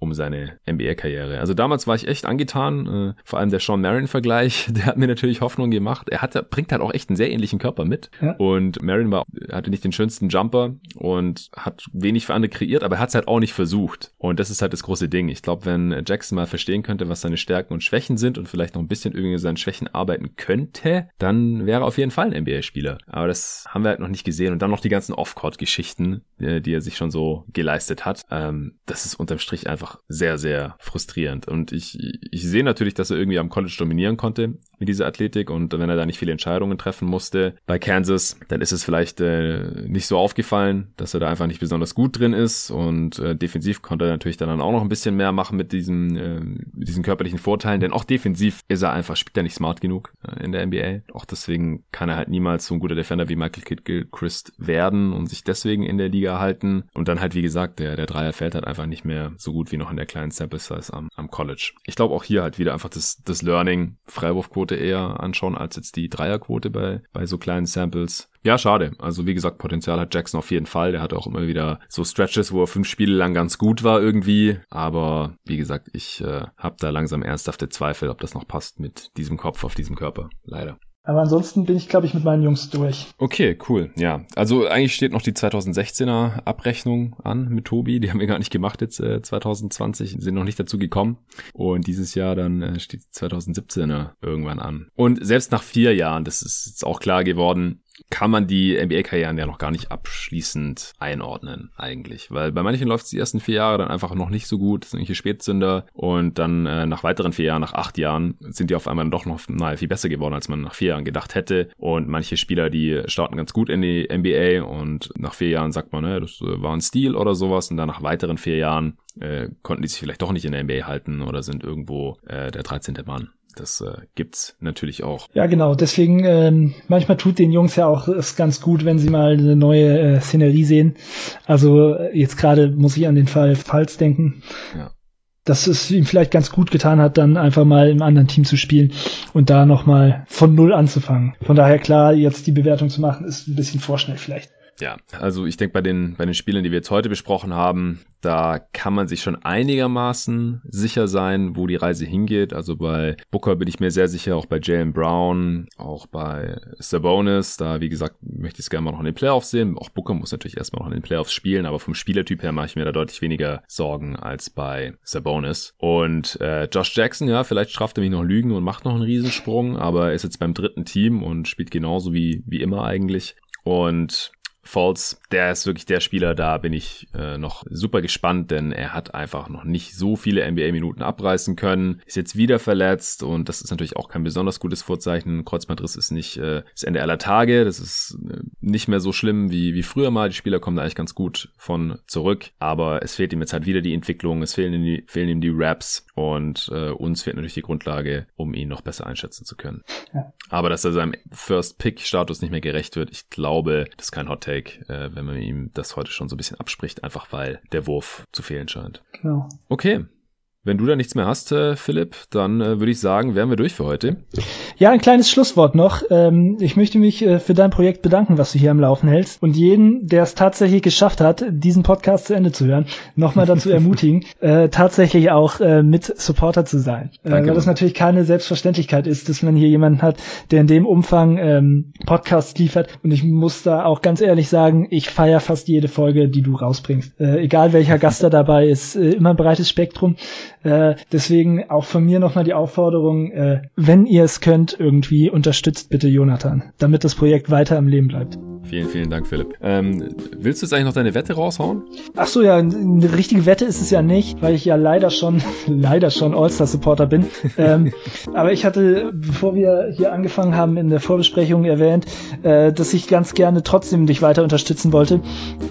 um seine NBA-Karriere. Also damals war ich echt angetan, äh, vor allem der Sean Marin-Vergleich, der hat mir natürlich Hoffnung gemacht. Er hat, bringt halt auch echt einen sehr ähnlichen Körper mit. Ja. Und Marin war, hatte nicht den schönsten Jumper und hat wenig für andere kreiert, aber er hat es halt auch nicht versucht. Und das ist halt das große Ding. Ich glaube, wenn Jackson mal verstehen könnte, was seine Stärken und Schwächen sind und vielleicht noch ein bisschen irgendwie seinen Schwächen arbeiten könnte, dann wäre er auf jeden Fall ein NBA-Spieler. Aber das haben wir halt noch nicht gesehen. Und dann noch die ganzen Off-Court-Geschichten, die, die er sich schon so geleistet hat. Ähm, das ist unterm Strich einfach sehr, sehr frustrierend. Und ich, ich sehe natürlich, dass er irgendwie am College dominieren konnte mit dieser Athletik und wenn er da nicht viele Entscheidungen treffen musste bei Kansas, dann ist es vielleicht äh, nicht so aufgefallen, dass er da einfach nicht besonders gut drin ist und äh, defensiv konnte er natürlich dann auch noch ein bisschen mehr machen mit diesen, äh, mit diesen körperlichen Vorteilen, denn auch defensiv ist er einfach, spielt er nicht smart genug äh, in der NBA. Auch deswegen kann er halt niemals so ein guter Defender wie Michael Kidd Gilchrist werden und sich deswegen in der Liga halten und dann halt, wie gesagt, der, der Dreier fällt halt einfach nicht mehr so gut wie noch in der kleinen Sample Size am, am College. Ich glaube auch hier halt wieder einfach das, das Learning, Freiwurfquote eher anschauen als jetzt die Dreierquote bei, bei so kleinen Samples. Ja, schade. Also wie gesagt, Potenzial hat Jackson auf jeden Fall. Der hatte auch immer wieder so Stretches, wo er fünf Spiele lang ganz gut war irgendwie. Aber wie gesagt, ich äh, habe da langsam ernsthafte Zweifel, ob das noch passt mit diesem Kopf auf diesem Körper. Leider.
Aber ansonsten bin ich, glaube ich, mit meinen Jungs durch.
Okay, cool. Ja, also eigentlich steht noch die 2016er Abrechnung an mit Tobi. Die haben wir gar nicht gemacht jetzt äh, 2020, sind noch nicht dazu gekommen. Und dieses Jahr dann äh, steht die 2017er irgendwann an. Und selbst nach vier Jahren, das ist jetzt auch klar geworden, kann man die NBA-Karrieren ja noch gar nicht abschließend einordnen, eigentlich. Weil bei manchen läuft es die ersten vier Jahre dann einfach noch nicht so gut, sind irgendwelche Spätzünder und dann äh, nach weiteren vier Jahren, nach acht Jahen, sind die auf einmal doch noch naja, viel besser geworden, als man nach vier Jahren gedacht hätte. Und manche Spieler, die starten ganz gut in die NBA und nach vier Jahren sagt man, ne, das äh, war ein Stil oder sowas und dann nach weiteren vier Jahren äh, konnten die sich vielleicht doch nicht in der NBA halten oder sind irgendwo äh, der 13. Mann. Das äh, gibt's natürlich auch.
Ja, genau. Deswegen ähm, manchmal tut den Jungs ja auch es ganz gut, wenn sie mal eine neue äh, Szenerie sehen. Also äh, jetzt gerade muss ich an den Fall Pfalz denken. Ja. Dass es ihm vielleicht ganz gut getan hat, dann einfach mal im anderen Team zu spielen und da nochmal von Null anzufangen. Von daher klar, jetzt die Bewertung zu machen, ist ein bisschen vorschnell vielleicht.
Ja, also ich denke bei den, bei den Spielen, die wir jetzt heute besprochen haben, da kann man sich schon einigermaßen sicher sein, wo die Reise hingeht. Also bei Booker bin ich mir sehr sicher, auch bei Jalen Brown, auch bei Sabonis. Da, wie gesagt, möchte ich es gerne mal noch in den Playoffs sehen. Auch Booker muss natürlich erstmal noch in den Playoffs spielen, aber vom Spielertyp her mache ich mir da deutlich weniger Sorgen als bei Sabonis. Und äh, Josh Jackson, ja, vielleicht strafft er mich noch Lügen und macht noch einen Riesensprung, aber er ist jetzt beim dritten Team und spielt genauso wie, wie immer eigentlich. Und Falls, der ist wirklich der Spieler, da bin ich äh, noch super gespannt, denn er hat einfach noch nicht so viele NBA-Minuten abreißen können, ist jetzt wieder verletzt und das ist natürlich auch kein besonders gutes Vorzeichen. Kreuzbandriss ist nicht äh, das Ende aller Tage, das ist äh, nicht mehr so schlimm wie, wie früher mal. Die Spieler kommen da eigentlich ganz gut von zurück, aber es fehlt ihm jetzt halt wieder die Entwicklung, es fehlen ihm die, fehlen ihm die Raps und äh, uns fehlt natürlich die Grundlage, um ihn noch besser einschätzen zu können. Ja. Aber dass er seinem First-Pick-Status nicht mehr gerecht wird, ich glaube, das ist kein Hot Take, äh, wenn man ihm das heute schon so ein bisschen abspricht, einfach weil der Wurf zu fehlen scheint. Genau. Okay, wenn du da nichts mehr hast, äh, Philipp, dann äh, würde ich sagen, wären wir durch für heute.
Ja, ein kleines Schlusswort noch. Ähm, ich möchte mich äh, für dein Projekt bedanken, was du hier am Laufen hältst. Und jeden, der es tatsächlich geschafft hat, diesen Podcast zu Ende zu hören, nochmal dazu ermutigen, tatsächlich auch mit Supporter zu sein. Danke, weil das natürlich keine Selbstverständlichkeit ist, dass man hier jemanden hat, der in dem Umfang ähm, Podcasts liefert. Und ich muss da auch ganz ehrlich sagen, ich feiere fast jede Folge, die du rausbringst. Egal welcher Gast da dabei ist, immer ein breites Spektrum. Äh, deswegen auch von mir nochmal die Aufforderung, äh, wenn ihr es könnt, irgendwie unterstützt bitte Jonathan, damit das Projekt weiter am Leben bleibt.
Vielen, vielen Dank, Philipp. Ähm, willst du jetzt eigentlich noch deine Wette raushauen?
Ach so, ja, eine richtige Wette ist es ja nicht, weil ich ja leider schon, leider schon All-Star-Supporter bin. ähm, aber ich hatte, bevor wir hier angefangen haben, in der Vorbesprechung erwähnt, äh, dass ich ganz gerne trotzdem dich weiter unterstützen wollte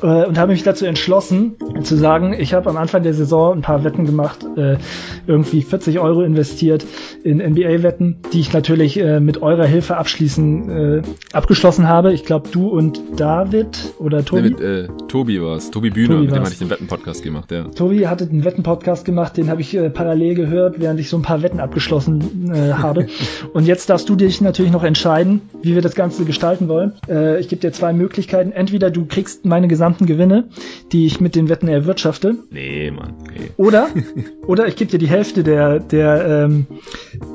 äh, und habe mich dazu entschlossen, zu sagen, ich habe am Anfang der Saison ein paar Wetten gemacht, äh, irgendwie 40 Euro investiert in NBA-Wetten, die ich natürlich äh, mit eurer Hilfe abschließen, äh, abgeschlossen habe. Ich glaube, du und David oder Tobi? Nee, mit,
äh, Tobi war es. Tobi Bühne, Tobi mit dem hatte ich den Wetten-Podcast gemacht, ja.
Tobi hatte den Wetten-Podcast gemacht, den habe ich äh, parallel gehört, während ich so ein paar Wetten abgeschlossen äh, habe. und jetzt darfst du dich natürlich noch entscheiden, wie wir das Ganze gestalten wollen. Äh, ich gebe dir zwei Möglichkeiten. Entweder du kriegst meine gesamten Gewinne, die ich mit den Wetten erwirtschafte.
Nee, Mann. Okay.
Oder, oder ich gebe dir die Hälfte der, der, ähm,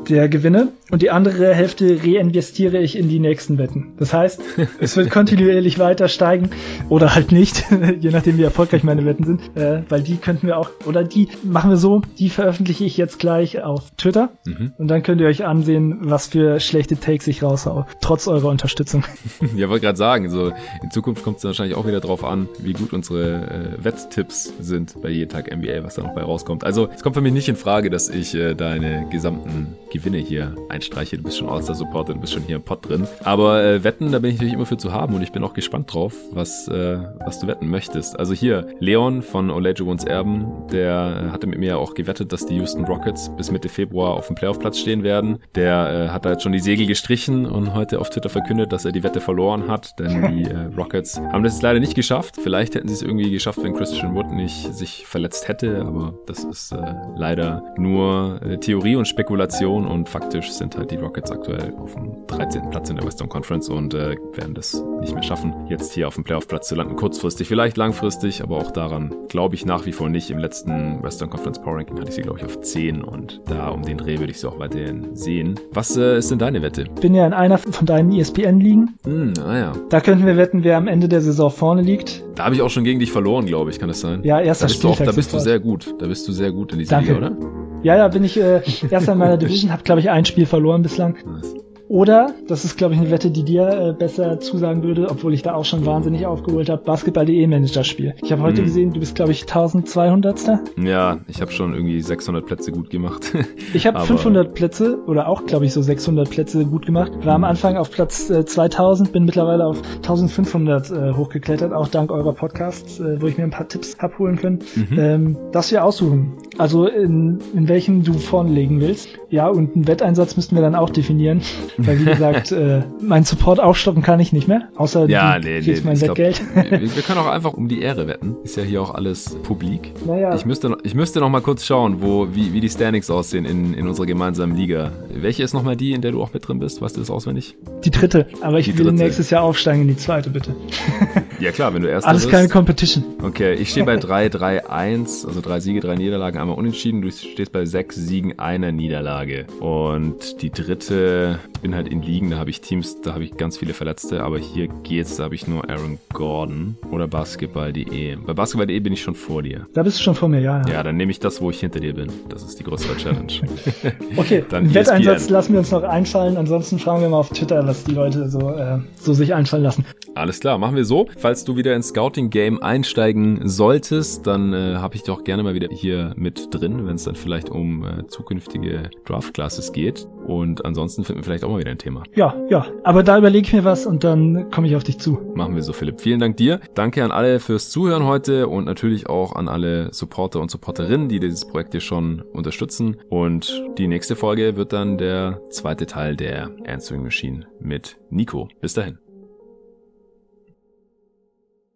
der Gewinne und die andere Hälfte reinvestiere ich in die nächsten Wetten. Das heißt, es wird kontinuierlich weiter steigen oder halt nicht, je nachdem wie erfolgreich meine Wetten sind, äh, weil die könnten wir auch, oder die machen wir so, die veröffentliche ich jetzt gleich auf Twitter mhm. und dann könnt ihr euch ansehen, was für schlechte Takes ich raushaue, trotz eurer Unterstützung.
ja, wollte gerade sagen, so in Zukunft kommt es wahrscheinlich auch wieder drauf an, wie gut unsere äh, Wetttipps sind bei jeden Tag NBA, was da noch bei rauskommt. Also es kommt für mich nicht in Frage, dass ich äh, deine gesamten Gewinne hier einstreiche. Du bist schon All-Star-Supporter, du bist schon hier im Pod drin. Aber äh, Wetten, da bin ich natürlich immer für zu haben und ich bin auch gespannt drauf, was, äh, was du wetten möchtest. Also hier, Leon von Olajuwons Erben, der hatte mit mir auch gewettet, dass die Houston Rockets bis Mitte Februar auf dem Playoff-Platz stehen werden. Der äh, hat da jetzt schon die Segel gestrichen und heute auf Twitter verkündet, dass er die Wette verloren hat, denn die äh, Rockets haben das leider nicht geschafft. Vielleicht hätten sie es irgendwie geschafft, wenn Christian Wood nicht sich verletzt hätte, aber das ist äh, leider nur äh, Theorie und Spekulation und faktisch sind halt die Rockets aktuell auf dem 13. Platz in der Western Conference und äh, werden das nicht mehr schaffen, jetzt hier auf dem Playoff-Platz zu landen. Kurzfristig, vielleicht langfristig, aber auch daran glaube ich nach wie vor nicht. Im letzten Western Conference Power Ranking hatte ich sie, glaube ich, auf 10 und da um den Dreh würde ich sie auch weiterhin sehen. Was äh, ist denn deine Wette?
Ich bin ja in einer von deinen ESPN-Ligen.
Mm, ah ja.
Da könnten wir wetten, wer am Ende der Saison vorne liegt.
Da habe ich auch schon gegen dich verloren, glaube ich, kann das sein?
Ja, erster
da bist
Spieltag.
Du auch, da bist du sehr gut. Da bist du sehr gut in dieser Liga, oder?
Ja, ja, bin ich äh, erster in meiner Division, habe glaube ich ein Spiel verloren bislang. Nice. Oder, das ist glaube ich eine Wette, die dir äh, besser zusagen würde, obwohl ich da auch schon wahnsinnig aufgeholt habe, Basketball.de Manager-Spiel. Ich habe heute hm. gesehen, du bist glaube ich 1200.
Ja, ich habe schon irgendwie 600 Plätze gut gemacht.
ich habe 500 Plätze oder auch glaube ich so 600 Plätze gut gemacht. War am Anfang auf Platz äh, 2000, bin mittlerweile auf 1500 äh, hochgeklettert, auch dank eurer Podcasts, äh, wo ich mir ein paar Tipps abholen können. Mhm. Ähm, das wir aussuchen. Also in, in welchen du vorne legen willst. Ja, und einen Wetteinsatz müssten wir dann auch definieren. Weil wie gesagt, äh, mein Support aufstocken kann ich nicht mehr, außer
ja, du nee, nee, mein Wettgeld. Glaub, wir, können auch einfach um die Ehre wetten. Ist ja hier auch alles publik. Naja. Ich müsste, ich müsste noch mal kurz schauen, wo, wie, wie die Standings aussehen in, in unserer gemeinsamen Liga. Welche ist nochmal die, in der du auch mit drin bist? Weißt du das auswendig?
Die dritte. Aber ich die will dritte. nächstes Jahr aufsteigen in die zweite, bitte.
Ja klar, wenn du erst
Alles keine Competition.
Okay, ich stehe bei 3-3-1, also drei Siege, drei Niederlagen, einmal unentschieden. Du stehst bei sechs Siegen, einer Niederlage. Und die dritte, bin halt in Ligen, da habe ich Teams, da habe ich ganz viele Verletzte, aber hier geht's, da habe ich nur Aaron Gordon oder Basketball.de. Bei Basketball.de bin ich schon vor dir.
Da bist du schon vor mir, ja.
Ja, ja dann nehme ich das, wo ich hinter dir bin. Das ist die größere Challenge.
okay, dann Wetteinsatz lassen wir uns noch einfallen. Ansonsten fragen wir mal auf Twitter, was die Leute so, äh, so sich einfallen lassen.
Alles klar, machen wir so. Falls du wieder ins Scouting-Game einsteigen solltest, dann äh, habe ich doch gerne mal wieder hier mit drin, wenn es dann vielleicht um äh, zukünftige Draft-Classes geht. Und ansonsten finden wir vielleicht auch mal wieder ein Thema.
Ja, ja. Aber da überlege ich mir was und dann komme ich auf dich zu.
Machen wir so, Philipp. Vielen Dank dir. Danke an alle fürs Zuhören heute und natürlich auch an alle Supporter und Supporterinnen, die dieses Projekt hier schon unterstützen. Und die nächste Folge wird dann der zweite Teil der Answering Machine mit Nico. Bis dahin.